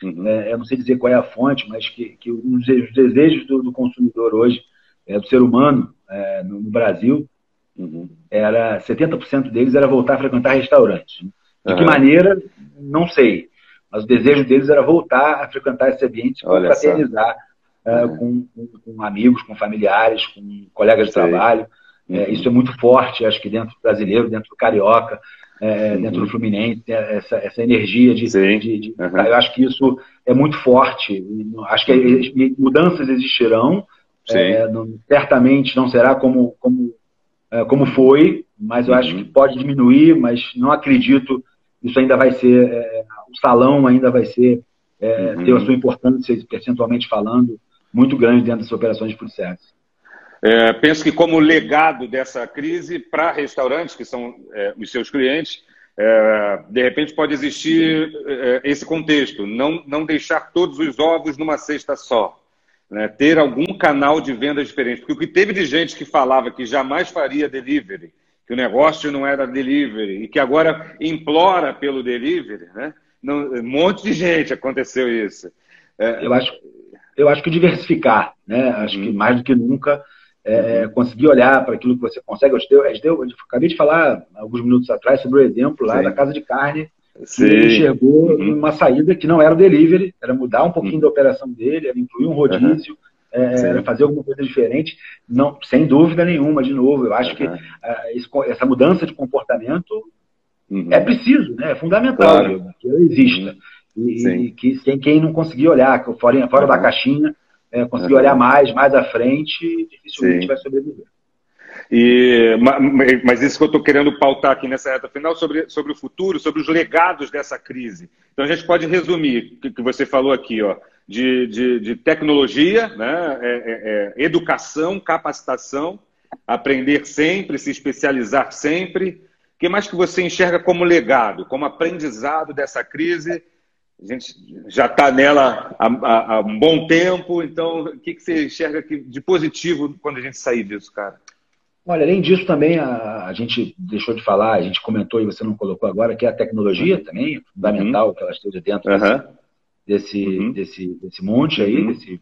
C: uhum. é, eu não sei dizer qual é a fonte, mas que, que os desejos do, do consumidor hoje, é, do ser humano é, no, no, Brasil, uhum. era 70% deles era voltar a frequentar restaurantes. De que maneira, não sei. Mas o desejo deles era voltar a frequentar esse ambiente para fraternizar é, com, com, com, amigos, com familiares, com colegas de trabalho. É, uhum. isso é muito forte, acho que dentro do brasileiro, dentro do carioca, é, uhum. dentro do Fluminense, essa, essa energia de, de, de uhum. Eu acho que isso é muito forte. Acho que uhum. mudanças existirão. É, não, certamente não será como, como, é, como foi, mas eu acho uhum. que pode diminuir, mas não acredito. Isso ainda vai ser. É, o salão ainda vai ser. Uhum. ter a sua importância, percentualmente falando, muito grande dentro das operações de food service.
B: É, penso que como legado dessa crise para restaurantes, que são é, os seus clientes, é, de repente pode existir é, esse contexto, não, não deixar todos os ovos numa cesta só. Né, ter algum canal de venda diferente. Porque o que teve de gente que falava que jamais faria delivery, que o negócio não era delivery, e que agora implora pelo delivery, né? Não, um monte de gente aconteceu isso.
C: É, eu, acho, eu acho que diversificar, né? Acho hum. que uhum. mais do que nunca é, uhum. conseguir olhar para aquilo que você consegue. Eu, eu, eu, acabei de falar alguns minutos atrás sobre o exemplo lá Sim. da casa de carne Sim. ele enxergou uhum. uma saída que não era o delivery, era mudar um pouquinho uhum. da operação dele, era incluir um rodízio, uhum. é, era fazer alguma coisa diferente, não, sem dúvida nenhuma, de novo, eu acho que uh, essa mudança de comportamento uhum. é preciso, né, é fundamental claro. que ela exista. Uhum. E, e, que quem, quem não conseguir olhar fora, fora da caixinha, é, conseguir olhar mais, mais à frente, dificilmente Sim. vai sobreviver.
B: E, mas isso que eu estou querendo pautar aqui nessa reta final sobre, sobre o futuro, sobre os legados dessa crise. Então a gente pode resumir o que você falou aqui, ó, de, de, de tecnologia, né, é, é, é, educação, capacitação, aprender sempre, se especializar sempre. O que mais que você enxerga como legado, como aprendizado dessa crise? A gente já está nela há, há, há, um bom tempo, então o que, que você enxerga de positivo quando a gente sair disso, cara?
C: Olha, além disso também a, a, gente deixou de falar, a gente comentou e você não colocou agora, que é a tecnologia uhum. também, é fundamental uhum. que ela esteja dentro uhum. desse, uhum. desse, desse monte aí. Uhum. Desse,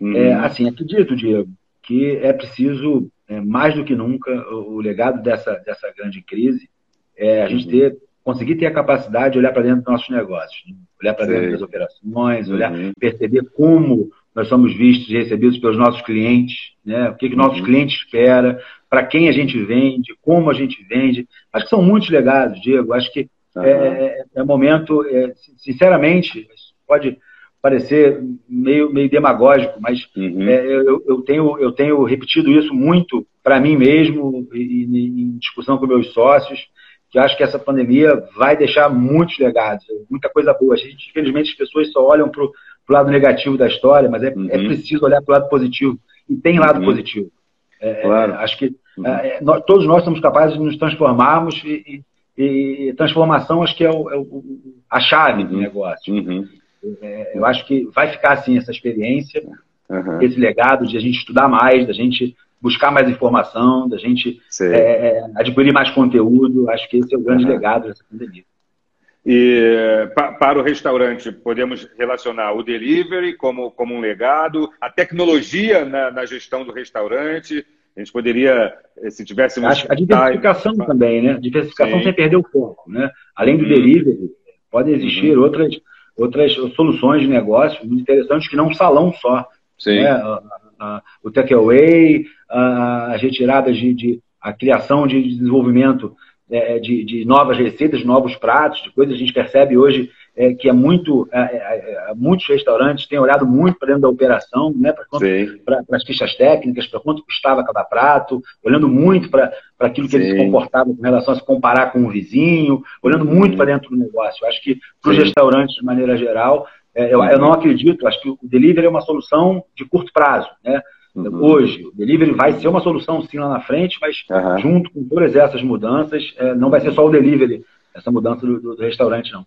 C: uhum. é, assim, acredito, Diego, que é preciso, é, mais do que nunca, o, o, legado dessa, dessa grande crise é a gente ter, conseguir ter a capacidade de olhar para dentro dos nossos negócios, né? olhar para dentro das operações, olhar, perceber como nós somos vistos e recebidos pelos nossos clientes, né? o que, que nossos uhum. clientes espera, para quem a gente vende, como a gente vende. Acho que são muitos legados, Diego. Acho que uhum. é, é, momento, é, sinceramente, pode parecer meio, meio demagógico, mas uhum. é, eu, eu, tenho, eu tenho repetido isso muito para mim mesmo e, e, em discussão com meus sócios, que acho que essa pandemia vai deixar muitos legados, muita coisa boa. A gente, infelizmente, as pessoas só olham para o lado negativo da história, mas é, é uhum. é preciso olhar para o lado positivo. E tem lado uhum. positivo. É, claro. Acho que uhum. é, nós, todos nós somos capazes de nos transformarmos e, e, e transformação acho que é, o, é o, a chave do uhum. negócio. Uhum. É, eu acho que vai ficar assim essa experiência, esse legado de a gente estudar mais, da gente buscar mais informação, da gente é, adquirir mais conteúdo. Acho que esse é o grande legado dessa pandemia.
B: E para o restaurante, podemos relacionar o delivery como, como um legado, a tecnologia na, na gestão do restaurante. A gente poderia, eh, se tivéssemos.
C: A, a diversificação time... também, né? Diversificação Sim. sem perder o foco, né? Além do hum. delivery, podem existir uhum. outras, outras soluções de negócio muito interessantes que não um salão só. Sim. Né? o takeaway, as retiradas de, de, a criação de desenvolvimento é, de, de, novas receitas, de novos pratos, de coisas a gente percebe hoje é, que é muito, é, é, é muitos restaurantes têm olhado muito para dentro da operação, né, para as fichas técnicas, para quanto custava cada prato, olhando muito para aquilo que Sim. eles se comportavam com relação a se comparar com o vizinho, olhando muito para dentro do negócio. Eu acho que para os restaurantes, de maneira geral, eu, eu não acredito, acho que o delivery é uma solução de curto prazo, né? Uhum. Hoje, o delivery vai ser uma solução sim lá na frente, mas uhum. junto com todas essas mudanças, é, não vai ser só o delivery, essa mudança do, do, do, restaurante, não.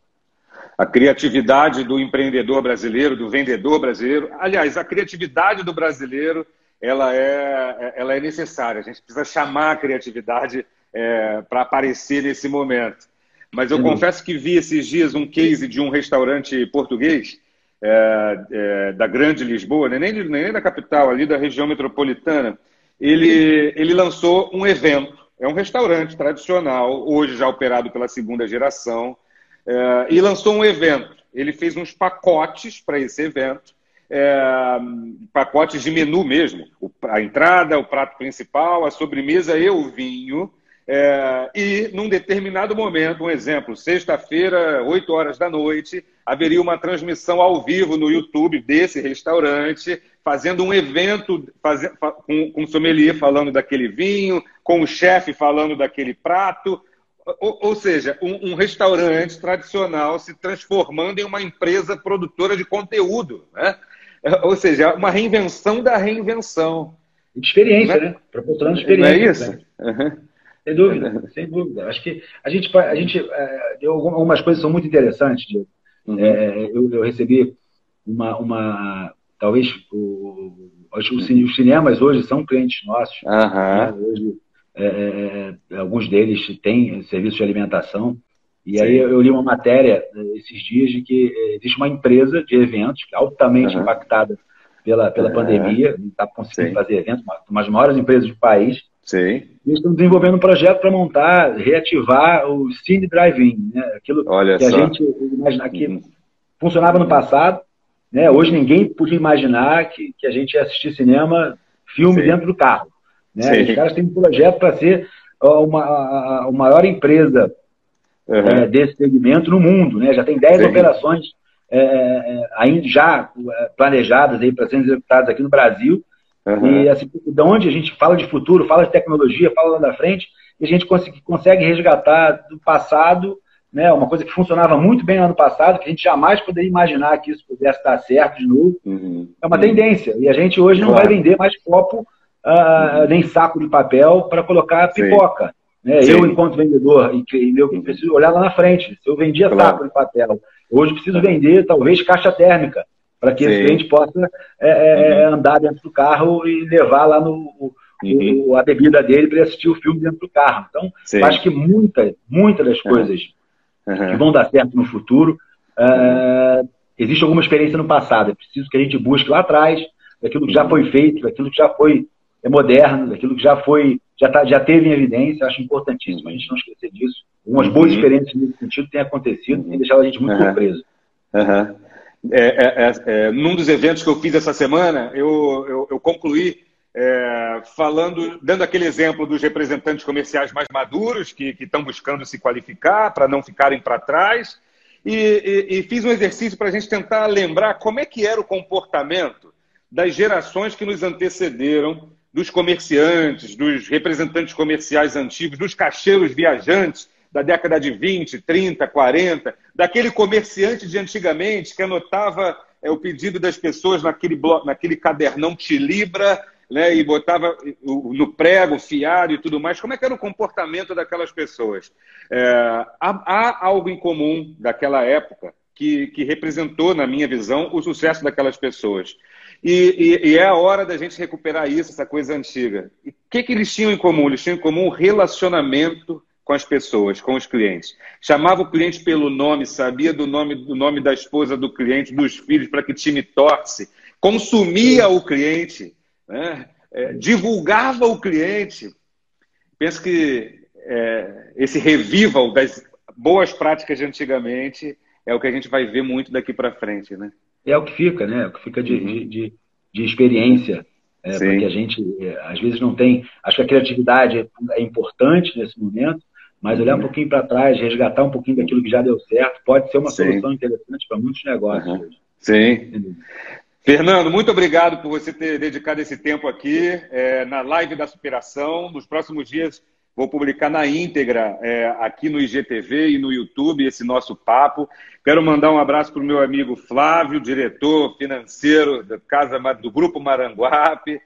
B: A criatividade do empreendedor brasileiro, do vendedor brasileiro, aliás, a criatividade do brasileiro, ela é, ela é necessária. A gente precisa chamar a criatividade é, para aparecer nesse momento. Mas eu confesso que vi esses dias um case de um restaurante português é, é, da grande Lisboa, né? nem, nem da capital, ali da região metropolitana, ele, ele lançou um evento. É um restaurante tradicional, hoje já operado pela segunda geração, é, e lançou um evento. Ele fez uns pacotes para esse evento, é, pacotes de menu mesmo. A entrada, o prato principal, a sobremesa e o vinho. É, e num determinado momento, um exemplo, sexta-feira, 8 horas da noite, haveria uma transmissão ao vivo no YouTube desse restaurante, fazendo um evento faz, com, com o sommelier falando daquele vinho, com o chefe falando daquele prato. Ou, ou seja, um, um, restaurante tradicional se transformando em uma empresa produtora de conteúdo. Né? Ou seja, uma reinvenção da reinvenção.
C: Experiência, né? Proporcionando experiência.
B: Não é isso? Né? Uhum.
C: Sem dúvida, sem dúvida. Acho que a gente, a gente é, algumas coisas são muito interessantes, Diego. Uhum. É, eu, eu, recebi uma, uma talvez o, os, os, cinemas hoje são clientes nossos. Uhum. Né? Hoje, é, é, é, alguns deles têm serviço de alimentação. E Sim. aí eu li uma matéria esses dias de que existe uma empresa de eventos altamente uhum. impactada pela, pela pandemia, não está conseguindo Sim. fazer eventos, uma das maiores empresas do país. Sim. E estão desenvolvendo um projeto para montar, reativar o Cine Drive-In, né? aquilo Olha que só. a gente imagina que uhum. funcionava no passado. Né? Hoje ninguém podia imaginar que, que a gente ia assistir cinema, filme Sim. dentro do carro. Né? Os caras têm um projeto para ser uma, a, a, maior empresa uhum. é, desse segmento no mundo. Né? Já tem 10 operações é, é, ainda já é, planejadas para serem executadas aqui no Brasil. Uhum. E assim, de onde a gente fala de futuro, fala de tecnologia, fala lá da frente, e a gente consegue, consegue resgatar do passado né, uma coisa que funcionava muito bem no ano passado, que a gente jamais poderia imaginar que isso pudesse dar certo de novo. Uhum. É uma uhum. tendência. E a gente hoje não vai vender mais copo, uh, uhum. nem saco de papel para colocar pipoca. Sim. Né? Sim. Eu, enquanto vendedor, e eu preciso olhar lá na frente. Se eu vendia claro. saco de papel, hoje preciso vender talvez caixa térmica, para que Sim. esse cliente possa é, é, uhum. andar dentro do carro e levar lá no, uhum. o, a bebida dele para assistir o filme dentro do carro. Então, acho que muitas muita das coisas uhum. que vão dar certo no futuro, uh, existe alguma experiência no passado. É preciso que a gente busque lá atrás, daquilo que já foi feito, daquilo que já foi é moderno, daquilo que já foi já, tá, já teve em evidência, acho importantíssimo a gente não esquecer disso. Algumas boas uhum. experiências nesse sentido têm acontecido, têm deixado a gente muito uhum. surpreso.
B: Uhum. É, é, é, num dos eventos que eu fiz essa semana, eu, eu, eu concluí é, falando, dando aquele exemplo dos representantes comerciais mais maduros que estão buscando se qualificar para não ficarem para trás, e, e, e, fiz um exercício para a gente tentar lembrar como é que era o comportamento das gerações que nos antecederam dos comerciantes, dos representantes comerciais antigos, dos cacheiros viajantes da década de 20, 30, 40, daquele comerciante de antigamente que anotava é, o pedido das pessoas naquele, bloco, naquele cadernão Tilibra né, e botava no prego, fiado e tudo mais. Como é que era o comportamento daquelas pessoas? É, há, há, algo em comum daquela época que, que representou, na minha visão, o sucesso daquelas pessoas. E, e, e, é a hora da gente recuperar isso, essa coisa antiga. O que, que eles tinham em comum? Eles tinham em comum um relacionamento com as pessoas, com os clientes. Chamava o cliente pelo nome, sabia do nome, do nome da esposa do cliente, dos filhos, para que time torce, consumia o cliente, né? é, divulgava o cliente. Penso que é, esse revival das boas práticas de antigamente é o que a gente vai ver muito daqui para frente, né?
C: é o que fica, né? É o que fica de, uhum. de, de, experiência. É, porque a gente, é, às vezes, não tem. Acho que a criatividade é importante nesse momento, mas olhar um uhum. pouquinho para trás, resgatar um pouquinho daquilo que já deu certo, pode ser uma Sim. solução interessante para muitos negócios. Uhum.
B: Sim. Fernando, muito obrigado por você ter dedicado esse tempo aqui é, na live da superação. Nos próximos dias Vou publicar na íntegra é, aqui no IGTV e no YouTube esse nosso papo. Quero mandar um abraço para o meu amigo Flávio, diretor financeiro da casa do Grupo Maranguape,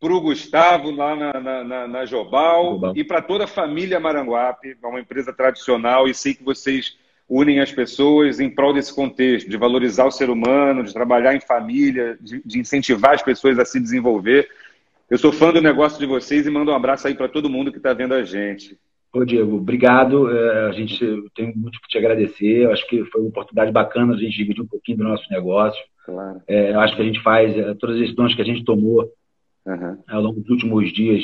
B: para o Gustavo lá na, na, na Jobal, Jobal. e para toda a família Maranguape, é uma empresa tradicional e sei que vocês unem as pessoas em prol desse contexto, de valorizar o ser humano, de trabalhar em família, de, de incentivar as pessoas a se desenvolver. Eu sou fã do negócio de vocês e mando um abraço aí para todo mundo que está vendo a gente.
C: Ô, Diego, obrigado. É, a gente tem muito que te agradecer. Eu acho que foi uma oportunidade bacana a gente dividir um pouquinho do nosso negócio. Claro. É, eu acho que a gente faz, é, todas as decisões que a gente tomou uhum. ao longo dos últimos dias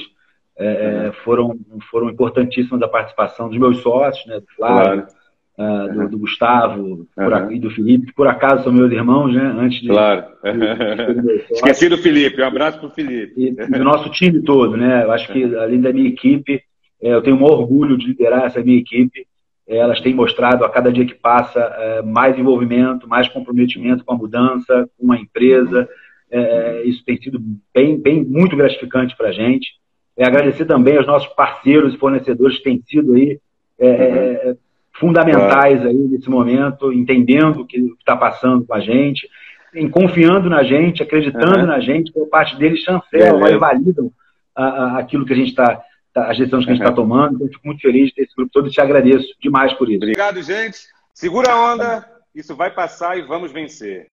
C: é, uhum. foram, foram importantíssimas a participação dos meus sócios, né, do Flávio, claro uh, do, do, Gustavo uhum. e do Felipe, que por acaso são meus irmãos, né? Antes de,
B: claro. De, de Esqueci do Felipe, um abraço para o Felipe.
C: E, do nosso time todo, né? Eu acho que, além da minha equipe, é, eu tenho um orgulho de liderar essa minha equipe. É, elas têm mostrado a cada dia que passa mais envolvimento, mais comprometimento com a mudança, com a empresa. É, isso tem sido bem, bem muito gratificante para a gente. É, agradecer também aos nossos parceiros e fornecedores que têm sido aí é, uhum fundamentais aí nesse momento, entendendo o que está passando com a gente, em, confiando na gente, acreditando uhum. na gente, por parte deles chancelam e validam a, a, aquilo que a gente está, tá, as decisões que a gente está tomando. Então, fico muito feliz de ter esse grupo todo e te agradeço demais por isso.
B: Obrigado, gente. Segura a onda, isso vai passar e vamos vencer.